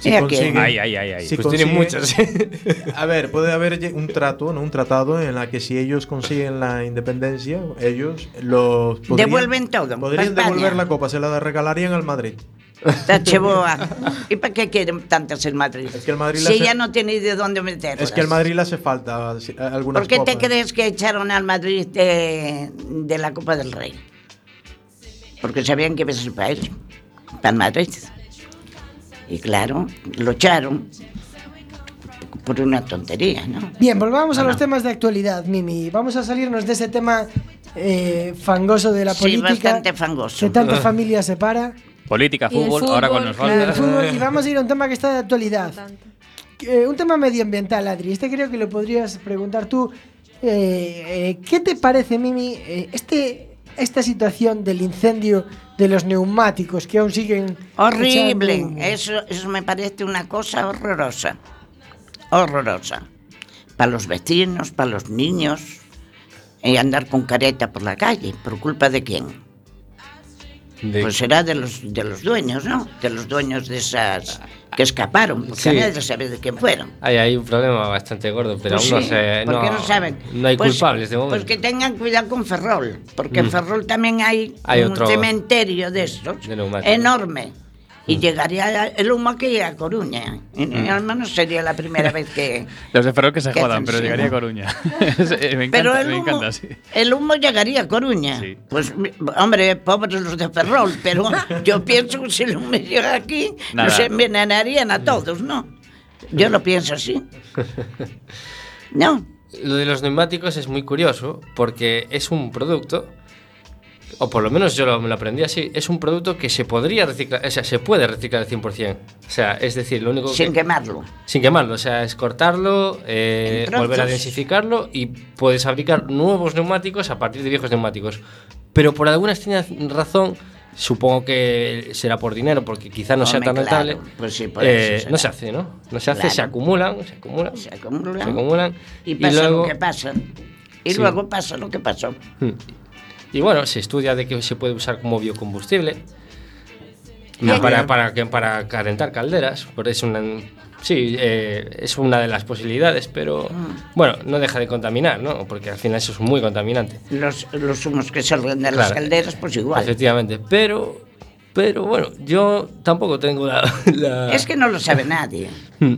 ¿Y a quién? Ay, ay, ay, ay. si Pues tienen consiguen- A ver, puede haber un trato, ¿no? Un tratado en la que si ellos consiguen la independencia, ellos los podrían- Devuelven todo, Podrían devolver la copa, se la regalarían al Madrid. ¿Y para qué quieren tantas el Madrid? Es que el Madrid si le hace- ella no tiene de dónde meterlas. Es que al Madrid le hace falta si- algunas ¿Por qué copas. te crees que echaron al Madrid de, de la Copa del Rey? Porque sabían que iba a ser para él, para el Madrid. Y claro, lo echaron por una tontería, ¿no? Bien, volvamos a los temas de actualidad, Mimi. Vamos a salirnos de ese tema eh, fangoso de la Sí, política. bastante fangoso. Que tanta familia separa. Política, fútbol, ahora con fútbol, nos Y fútbol, vamos a ir a un tema que está de actualidad. Eh, un tema medioambiental, Adri. Este creo que lo podrías preguntar tú. Eh, eh, ¿Qué te parece, Mimi, eh, este, esta situación del incendio de los neumáticos que aún siguen. Horrible. echando? Eso, eso me parece una cosa horrorosa. Horrorosa. Para los vecinos, para los niños. Y andar con careta por la calle. ¿Por culpa de quién? De- Pues será de los, de los dueños, ¿no? De los dueños de esas que escaparon. Porque Sí. nadie sabe de quién fueron. Hay, hay un problema bastante gordo, pero Pues aún sí, no se. ¿Por qué no saben? No hay Pues- culpables de momento. Pues que tengan cuidado con Ferrol, porque en Mm. Ferrol también hay, Hay un otro- cementerio de estos de enorme. Mm. Y llegaría el humo aquí a Coruña. Y al menos sería la primera vez que... Los de Ferrol que se Qué jodan, pero llegaría a Coruña. me encanta, Pero el me humo, encanta, sí. el humo llegaría a Coruña. Pues, mi- hombre, pobres los de Ferrol, pero yo pienso que si el humo llega aquí, Nada. nos envenenarían a todos, ¿no? Yo lo pienso así. No. Lo de los neumáticos es muy curioso porque es un producto, o por lo menos yo lo, me lo aprendí así, es un producto que se podría reciclar, o sea, se puede reciclar al 100%. O sea, es decir, lo único Sin que... quemarlo. Sin quemarlo, o sea, es cortarlo, eh, volver a densificarlo y puedes fabricar nuevos neumáticos a partir de viejos neumáticos. Pero por alguna extraña razón, supongo que será por dinero, porque quizá no sea tan claro, rentable, pues sí, eh, no se hace, ¿no? No se hace, se Claro. acumulan, se acumulan, Se acumulan. se acumulan, Y pasa luego- lo que pasa. Y Sí. luego pasa lo que pasó. Hmm. Y bueno, se estudia de que se puede usar como biocombustible Bien. para, para, para calentar calderas. Porque es una, sí, eh, es una de las posibilidades, pero bueno, no deja de contaminar, ¿no? Porque al final eso es muy contaminante. Los, los humos que salgan de las calderas, pues igual. Efectivamente, pero, pero bueno, yo tampoco tengo la... la- Es que no lo sabe nadie. Hmm.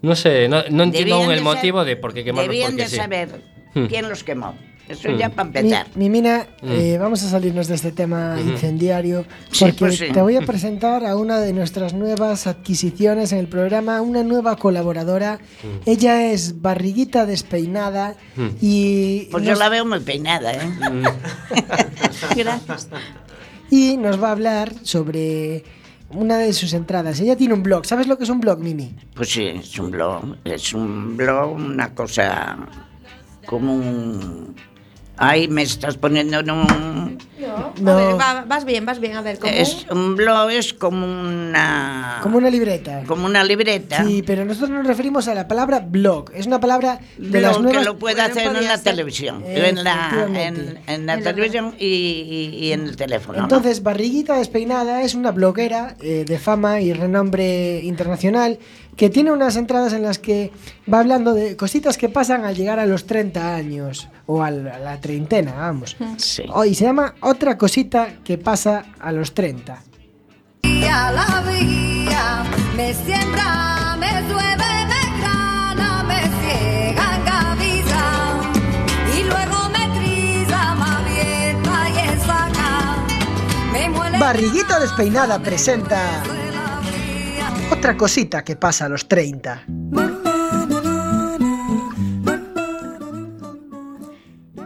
No sé, no, no entiendo el motivo de por qué quemarlos Debían porque de sí. saber Hmm. quién los quemó. Eso ya para Mi, empezar. Mimina, Mm. eh, vamos a salirnos de este tema incendiario Sí, porque pues sí. te voy a presentar a una de nuestras nuevas adquisiciones en el programa, una nueva colaboradora. Mm. Ella es barriguita despeinada Mm. y Pues nos, yo la veo muy peinada, ¿eh? Gracias. y nos va a hablar sobre una de sus entradas. Ella tiene un blog. ¿Sabes lo que es un blog, Mimi? Pues sí, es un blog. Es un blog, una cosa como un... Ay, me estás poniendo en un... No. A ver, va- vas bien, vas bien. A ver, ¿cómo? Es, un blog es como una... Como una libreta. Como una libreta. Sí, pero nosotros nos referimos a la palabra blog. Es una palabra de las Blog nuevas que lo puede Bueno, hacer en la ser. televisión. En la, en, en la En la- televisión y, y- y en el teléfono. ¿no? Entonces, Barriguita Despeinada es una bloguera eh, de fama y renombre internacional que tiene unas entradas en las que va hablando de cositas que pasan al llegar a los 30 años o a la treintena, vamos. Mm. Sí. Oh, y se llama Otra cosita que pasa a los 30. La. Barriguita despeinada presenta otra cosita que pasa a los 30.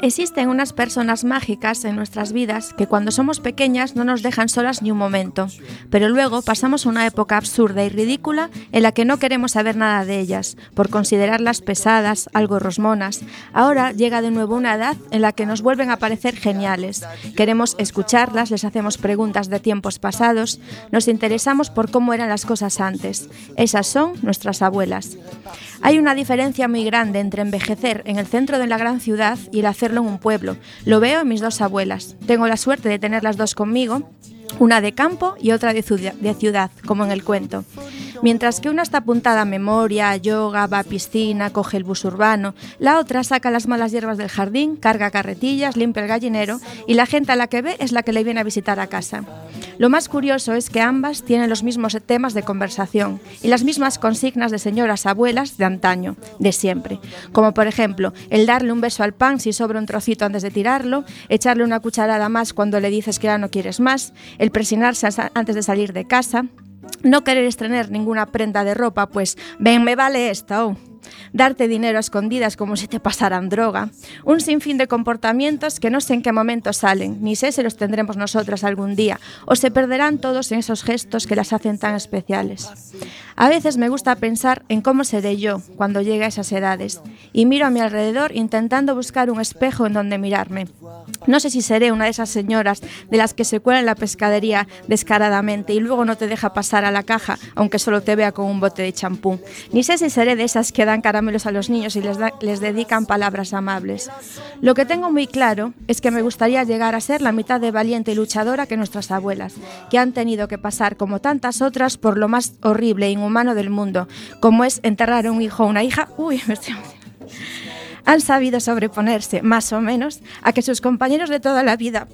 Existen unas personas mágicas en nuestras vidas que cuando somos pequeñas no nos dejan solas ni un momento, pero luego pasamos una época absurda y ridícula en la que no queremos saber nada de ellas, por considerarlas pesadas, algo rosmonas. Ahora llega de nuevo una edad en la que nos vuelven a parecer geniales. Queremos escucharlas, les hacemos preguntas de tiempos pasados, nos interesamos por cómo eran las cosas antes. Esas son nuestras abuelas. Hay una diferencia muy grande entre envejecer en el centro de la gran ciudad y el hacerlo en un pueblo. Lo veo en mis dos abuelas. Tengo la suerte de tener las dos conmigo, una de campo y otra de ciudad, como en el cuento. Mientras que una está apuntada a memoria, yoga, va a piscina, coge el bus urbano, la otra saca las malas hierbas del jardín, carga carretillas, limpia el gallinero y la gente a la que ve es la que le viene a visitar a casa. Lo más curioso es que ambas tienen los mismos temas de conversación y las mismas consignas de señoras abuelas de antaño, de siempre. Como por ejemplo, el darle un beso al pan si sobra un trocito antes de tirarlo, echarle una cucharada más cuando le dices que ya no quieres más, el presionarse antes de salir de casa, no querer estrenar ninguna prenda de ropa, pues ven, me vale esta, oh. Darte dinero a escondidas como si te pasaran droga. Un sinfín de comportamientos que no sé en qué momento salen, ni sé si los tendremos nosotras algún día, o se perderán todos en esos gestos que las hacen tan especiales. A veces me gusta pensar en cómo seré yo cuando llegue a esas edades, y miro a mi alrededor intentando buscar un espejo en donde mirarme. No sé si seré una de esas señoras de las que se cuela en la pescadería descaradamente y luego no te deja pasar a la caja, aunque solo te vea con un bote de champú. Ni sé si seré de esas que dan caramelos a los niños y les, les dedican palabras amables. Lo que tengo muy claro es que me gustaría llegar a ser la mitad de valiente y luchadora que nuestras abuelas, que han tenido que pasar, como tantas otras, por lo más horrible e inhumano del mundo, como es enterrar a un hijo o una hija. Uy, me estoy. Han sabido sobreponerse, más o menos, a que sus compañeros de toda la vida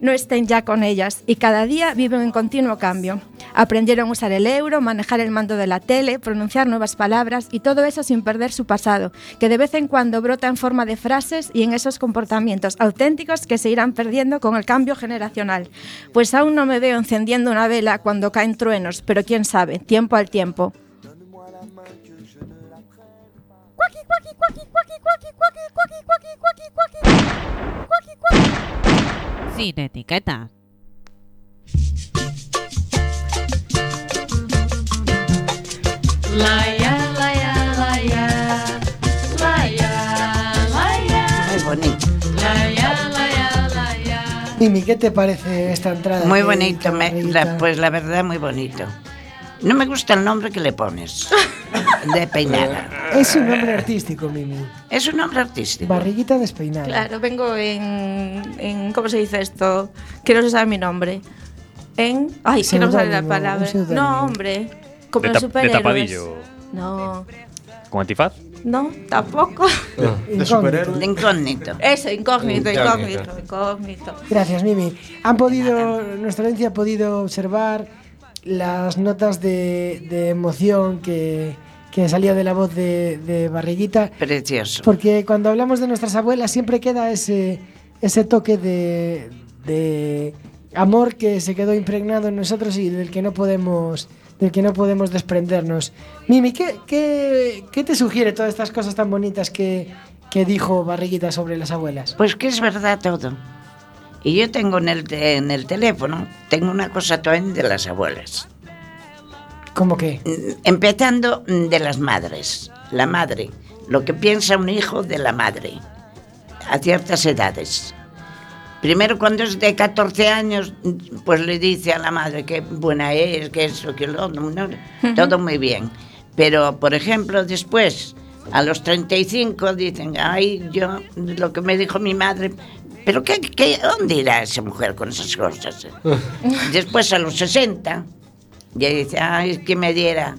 no estén ya con ellas y cada día viven en continuo cambio. Aprendieron a usar el euro, manejar el mando de la tele, pronunciar nuevas palabras y todo eso sin perder su pasado, que de vez en cuando brota en forma de frases y en esos comportamientos auténticos que se irán perdiendo con el cambio generacional. Pues aún no me veo encendiendo una vela cuando caen truenos, pero quién sabe, tiempo al tiempo. Sin etiqueta. Laia. Muy bonito. ¿qué te parece esta entrada? Muy bonito, me- la- pues la verdad muy bonito. No me gusta el nombre que le pones. De peinada. Es un nombre artístico, Mimi. Es un nombre artístico. Barriguita despeinada. Claro, vengo en, en ¿cómo se dice esto? Que no se sabe mi nombre. En, ay, que no me sale la palabra. No, hombre. Como De tap- de tapadillo. No, ¿Con antifaz? no, tampoco. De superhéroe. De incógnito. Eso, incógnito, Incógnito. incógnito, incógnito. Gracias, Mimi. Han podido, nuestra audiencia ha podido observar las notas de, de emoción que, que salía de la voz de, de Barriguita. Precioso. Porque cuando hablamos de nuestras abuelas siempre queda ese, ese toque de, de amor que se quedó impregnado en nosotros y del que no podemos del que no podemos desprendernos. Mimi, ¿qué, qué, qué te sugiere todas estas cosas tan bonitas que, que dijo Barriguita sobre las abuelas? Pues que es verdad todo. Y yo tengo en el, en el teléfono, tengo una cosa también de las abuelas. ¿Cómo que? Empezando de las madres. La madre. Lo que piensa un hijo de la madre. A ciertas edades. Primero cuando es de 14 años, pues le dice a la madre que buena es, que eso, que lo otro, ¿no? todo muy bien. Pero, por ejemplo, después, a los 35 dicen, ay, yo, lo que me dijo mi madre, pero qué, qué, ¿dónde irá esa mujer con esas cosas? Después a los 60, ya dice, ay, que me diera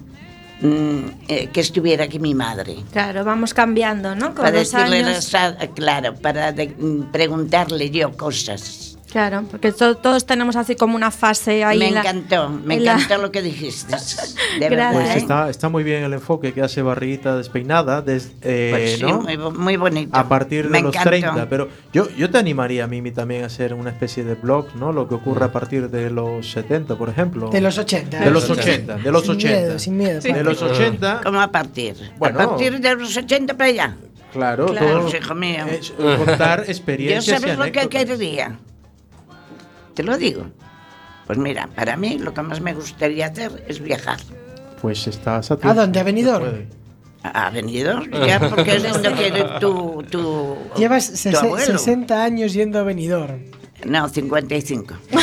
mm, eh, que estuviera aquí mi madre. Claro, vamos cambiando, ¿no? Con Para los decirle, años. las- claro, para de- mm, preguntarle yo cosas. Claro, porque to- todos tenemos así como una fase ahí. Me en la- encantó, me en la- encantó lo que dijiste. De verdad. Pues ¿eh? está, está muy bien el enfoque que hace Barriguita despeinada, des- eh, Pues sí, ¿no? muy, muy bonito. a partir de Me los encantó. 30. Pero yo, yo te animaría, Mimi, también a hacer una especie de blog, ¿no? Lo que ocurre a partir de los 70, por ejemplo. De los 80. De los 80, de los Sin 80. miedo, sin miedo, De los 80. ¿Cómo a partir? Bueno. a partir de los 80 para allá. Claro, Claro, todo hijo mío. es contar Yo experiencias y sabes lo que querría. Te lo digo. Pues mira, para mí lo que más me gustaría hacer es viajar. Pues estás a ¿A dónde? ¿A Benidorm? ¿A Benidorm? Ya, porque es donde quiere tu, tu, Llevas tu sese- abuelo. 60 años yendo a Benidorm. No, 55.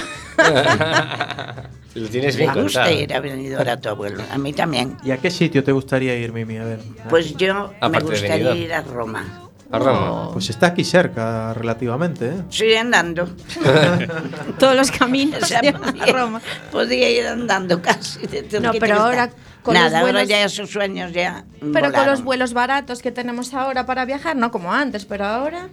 Lo tienes bien Me gusta contado. ir a Benidorm a tu abuelo. A mí también. ¿Y a qué sitio te gustaría ir, Mimi? A ver. Pues yo me Aparte gustaría ir a Roma. A Roma. Pues está aquí cerca, relativamente, ¿eh? Sí, andando. Todos los caminos O sea, llevan a Roma. Podía ir andando casi. No, pero ahora con Nada, los ahora vuelos- ya esos sueños ya. Pero con volaron. los vuelos baratos que tenemos ahora para viajar, no como antes, pero ahora.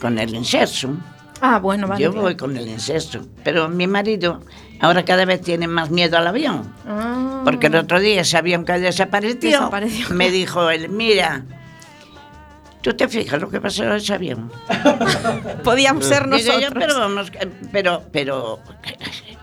Con el inserso. Ah, bueno, vale. Yo voy con el incesto. Pero mi marido ahora cada vez tiene más miedo al avión. Ah. Porque el otro día ese avión que desapareció, Desapareció. me dijo él, mira, ¿tú te fijas lo que pasó a ese avión? Podíamos ser yo, nosotros. pero vamos, eh, pero, pero,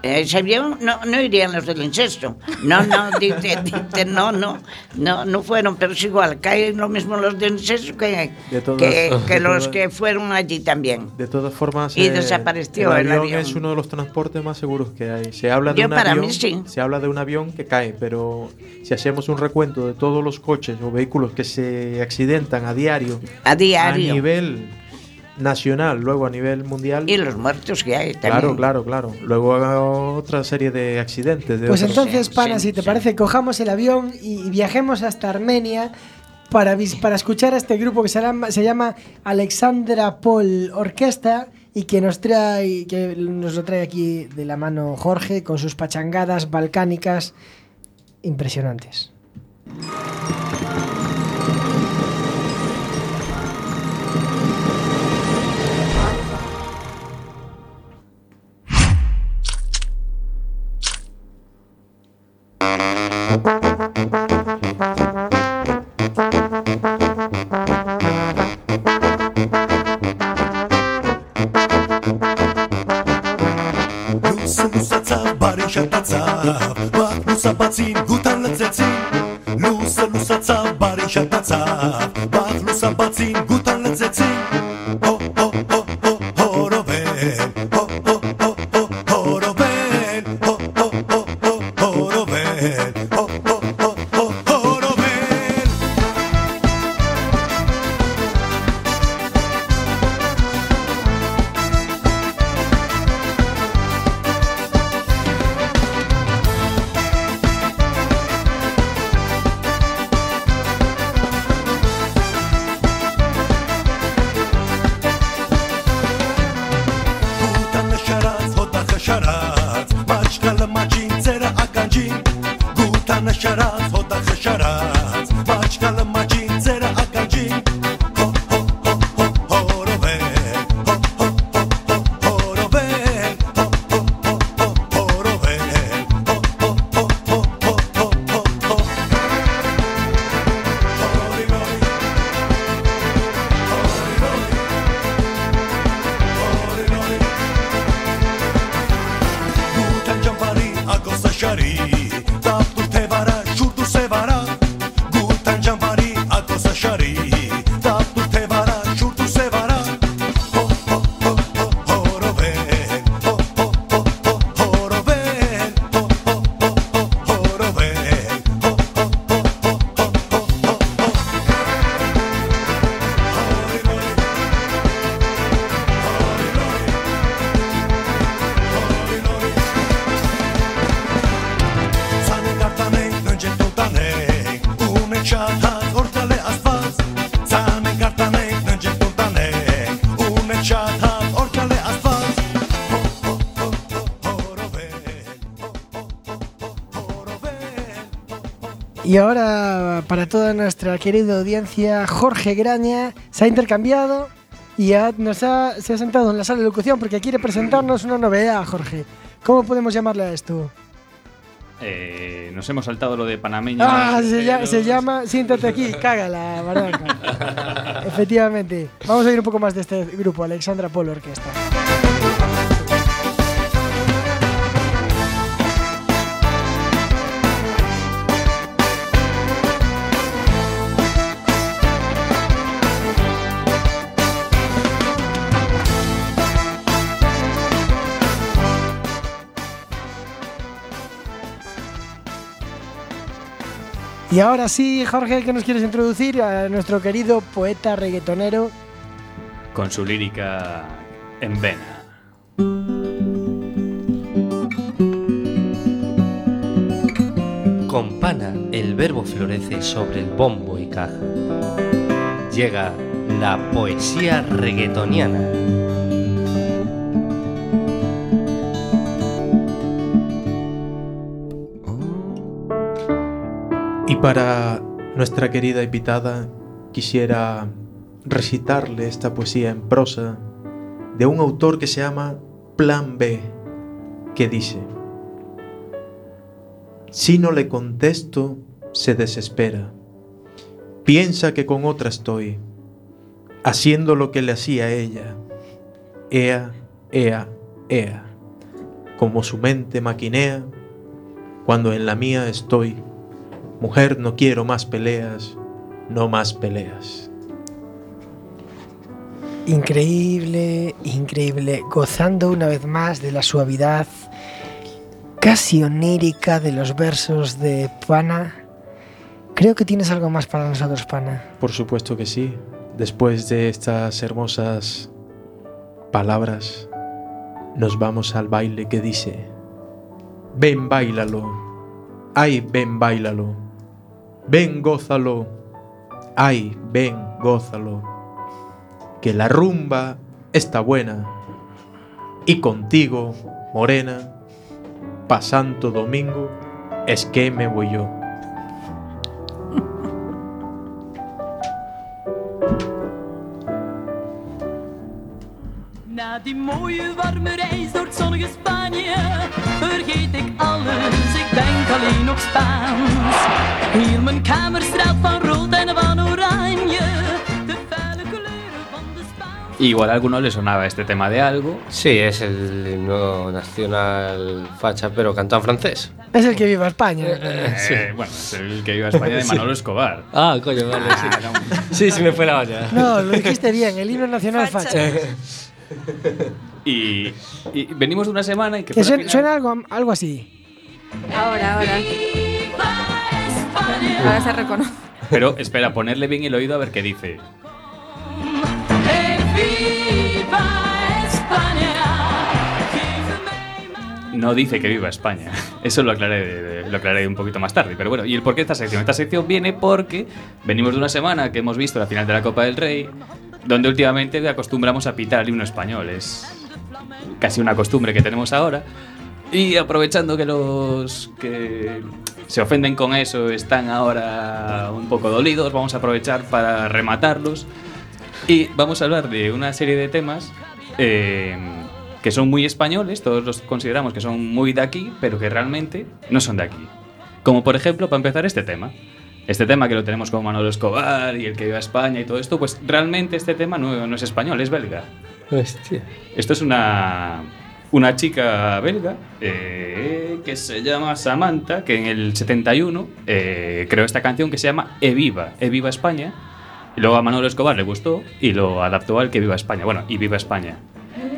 no, no irían los del incesto. No, no, dice, dice, no, no, no, no fueron, pero es igual, caen lo mismo los del incesto que, De todas- que, que de los todas- que fueron allí también. De todas formas, Y eh, desapareció el el avión, avión. es uno de los transportes más seguros que hay. Se habla de Yo un para avión, mí sí. se habla de un avión que cae, pero si hacemos un recuento de todos los coches o vehículos que se accidentan a diario, A diario. a nivel nacional, luego a nivel mundial, Y los muertos que hay también. claro, claro, claro. Luego hago otra serie de accidentes. De Pues otros- entonces, pana, si te parece, cojamos el avión y viajemos hasta Armenia para, para escuchar a este grupo que se llama, se llama Alexandra Paul Orquesta y que nos trae que nos lo trae aquí de la mano Jorge con sus pachangadas balcánicas impresionantes. Շաբացին գուտան լծեցի Y ahora, para toda nuestra querida audiencia, Jorge Graña se ha intercambiado y nos ha, se ha sentado en la sala de locución porque quiere presentarnos una novedad, Jorge. ¿Cómo podemos llamarle a esto? Eh, nos hemos saltado lo de panameño. Ah, se, se llama Siéntate aquí, cágala. Efectivamente. Vamos a oír un poco más de este grupo, Alexandra Polo Orquesta. Y ahora sí, Jorge, ¿qué nos quieres introducir a nuestro querido poeta reggaetonero? Con su lírica en vena. Con pana el verbo florece sobre el bombo y caja. Llega la poesía reggaetoniana. Para nuestra querida invitada quisiera recitarle esta poesía en prosa de un autor que se llama Plan B, que dice, si no le contesto, se desespera. Piensa que con otra estoy, haciendo lo que le hacía ella. Ea, ea, ea. Como su mente maquinea, cuando en la mía estoy. Mujer, no quiero más peleas, no más peleas. Increíble, increíble. Gozando una vez más de la suavidad casi onírica de los versos de Pana. Creo que tienes algo más para nosotros, Pana. Por supuesto que sí. Después de estas hermosas palabras, nos vamos al baile que dice, ven, bailalo, ay, ven, bailalo, ven, gózalo, ay, ven, gózalo, que la rumba está buena, y contigo, morena, pa' Santo Domingo, es que me voy yo. Na die mooie warme reis door het zonnige Spanje vergeet ik alles, ik denk alleen nog Spaans. Hier mijn kamer straalt van rood en van oranje, de felle kleuren van de Spaans. Igual a alguno le sonaba este tema de algo. Sí, es el himno nacional facha, pero cantado en francés. Es el que viva España. Eh, Bueno, es el que iba a España de Manolo Escobar. Ah, coño, vale, sí. Sí, sí me fue la olla. No, lo dijiste bien, el himno nacional facha. Y, y venimos de una semana y que Que suena, suena algo, algo así. Ahora, ahora. Ahora se reconoce. Pero espera, ponerle bien el oído a ver qué dice. No dice que viva España. Eso lo aclaré, lo aclaré un poquito más tarde. Pero bueno, ¿y el por qué esta sección? Esta sección viene porque venimos de una semana que hemos visto la final de la Copa del Rey, donde últimamente acostumbramos a pitar el himno español. Es casi una costumbre que tenemos ahora. Y aprovechando que los que se ofenden con eso están ahora un poco dolidos, vamos a aprovechar para rematarlos. Y vamos a hablar de una serie de temas eh, que son muy españoles, todos los consideramos que son muy de aquí, pero que realmente no son de aquí. Como por ejemplo, para empezar, este tema. Este tema que lo tenemos con Manolo Escobar y el que viva España y todo esto, pues realmente este tema no, no es español, es belga. Hostia. Esto es una, una chica belga eh, que se llama Samantha, que en el 71 eh, creó esta canción que se llama E Viva, E Viva España. Y luego a Manolo Escobar le gustó y lo adaptó al que viva España. Bueno, y viva España.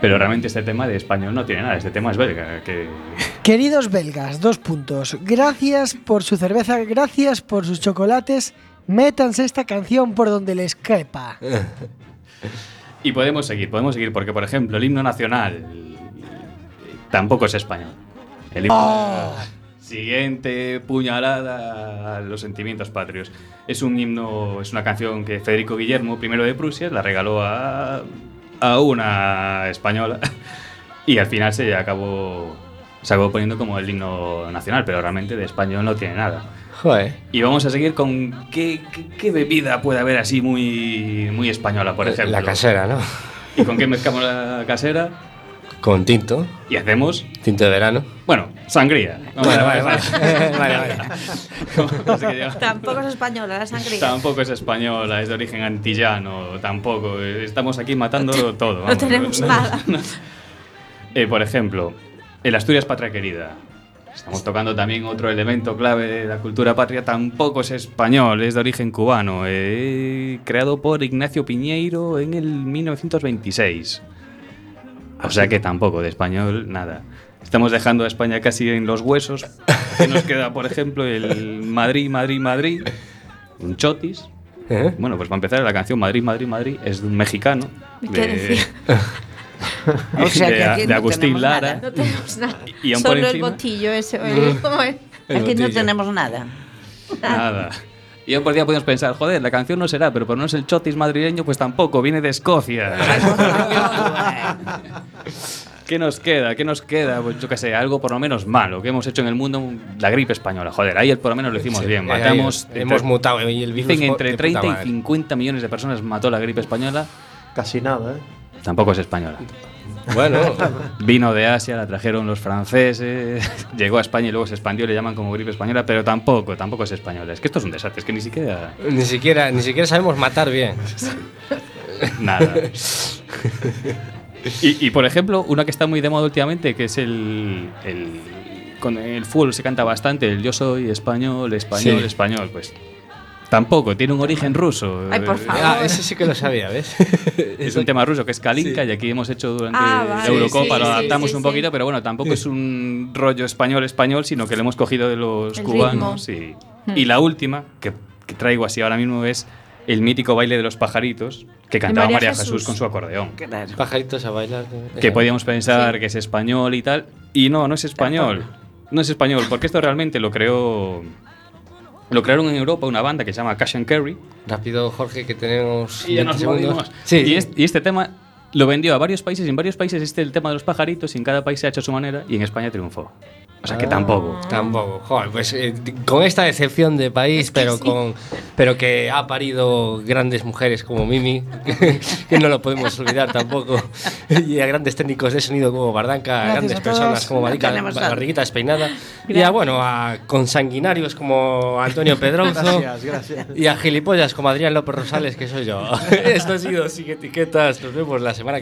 Pero realmente este tema de español no tiene nada, este tema es belga. Que... Queridos belgas, dos puntos. Gracias por su cerveza, gracias por sus chocolates. Métanse esta canción por donde les quepa. Y podemos seguir, podemos seguir, porque por ejemplo el himno nacional tampoco es español. El himno Oh. siguiente puñalada a los sentimientos patrios. Es un himno, es una canción que Federico Guillermo, primero de Prusia, la regaló a, a una española y al final se acabó, se acabó poniendo como el himno nacional, pero realmente de español no tiene nada. Joder. Y vamos a seguir con qué, qué- qué bebida puede haber así muy, muy española, por ejemplo. La casera, ¿no? ¿Y con qué mezclamos la casera? Con tinto. ¿Y hacemos? Tinto de verano. Bueno, sangría. Vale, vale, vale. Vale, vale. Ya- Tampoco es española la sangría. Tampoco es española, es de origen antillano, tampoco. Estamos aquí matando todo. No vamos. tenemos nada. Eh, por ejemplo, el Asturias Patria Querida. Estamos tocando también otro elemento clave de la cultura patria. Tampoco es español, es de origen cubano. eh, creado por Ignacio Piñeiro en el 1926. O sea que tampoco, de español, nada. Estamos dejando a España casi en los huesos. Que nos queda, por ejemplo, el Madrid, Madrid, Madrid. Un chotis. ¿Eh? Bueno, pues para empezar, la canción Madrid, Madrid, Madrid es de un mexicano. ¿Qué de- decía? O sea que de, aquí de no Agustín tenemos Lara. nada. No tenemos nada. Y aún por Solo el encima- botillo ese. el- ¿cómo es? Aquí no tenemos nada. Nada. Y aún por día podemos pensar, joder, la canción no será, pero por no es el chotis madrileño, pues tampoco, viene de Escocia. ¿Qué nos queda? ¿Qué nos queda? Pues yo qué sé, algo por lo menos malo que hemos hecho en el mundo, la gripe española. Joder, ahí por lo menos lo hicimos Sí, bien. ahí Matamos. hemos mutado, y el virus entre de puta 30 y madre. 50 millones de personas mató la gripe española. Casi nada, ¿eh? Tampoco es española. Bueno. Vino de Asia, la trajeron los franceses, llegó a España y luego se expandió, le llaman como gripe española, pero tampoco, tampoco es española. Es que esto es un desastre, es que ni siquiera. Ni siquiera, ni siquiera sabemos matar bien. Nada. Y, y, por ejemplo, una que está muy de moda últimamente, que es el, el- Con el fútbol se canta bastante, el yo soy español, español, Sí. español. Pues tampoco, tiene un origen ruso. Ay, por Eh, favor. Ah, ese sí que lo sabía, ¿ves? Es un tema ruso que es Kalinka y aquí hemos hecho durante Ah, vale. la Eurocopa, Sí, lo adaptamos sí, un sí. poquito, pero bueno, tampoco es un rollo español-español, sino que lo hemos cogido de los El cubanos. Y, Hmm. y la última que, que traigo así ahora mismo es el mítico baile de los pajaritos que cantaba María María, Jesús. Jesús. con su acordeón. Pajaritos a bailar. Que podíamos pensar que es español y tal. Y no, no es español. No es español, porque esto realmente lo creó. Lo crearon en Europa una banda que se llama Cash and Carry. Rápido, Jorge, que tenemos. Y ya 20 nos segundos. Sí, y, este, y este tema lo vendió a varios países. Y en varios países este el tema de los pajaritos. Y en cada país se ha hecho a su manera. Y en España triunfó. O sea que Ah. tampoco. Tampoco. Joder, pues eh, con esta decepción de país, pero con pero que ha parido grandes mujeres como Mimi, que, que no lo podemos olvidar tampoco, y a grandes técnicos de sonido como Bardanca, a Gracias grandes a personas como Marica. Barriguita Despeinada, y a bueno, a consanguinarios como Antonio Pedroso, Gracias, gracias. y a gilipollas como Adrián López Rosales, que soy yo. Esto ha sido Sin Etiquetas, nos vemos la semana que viene.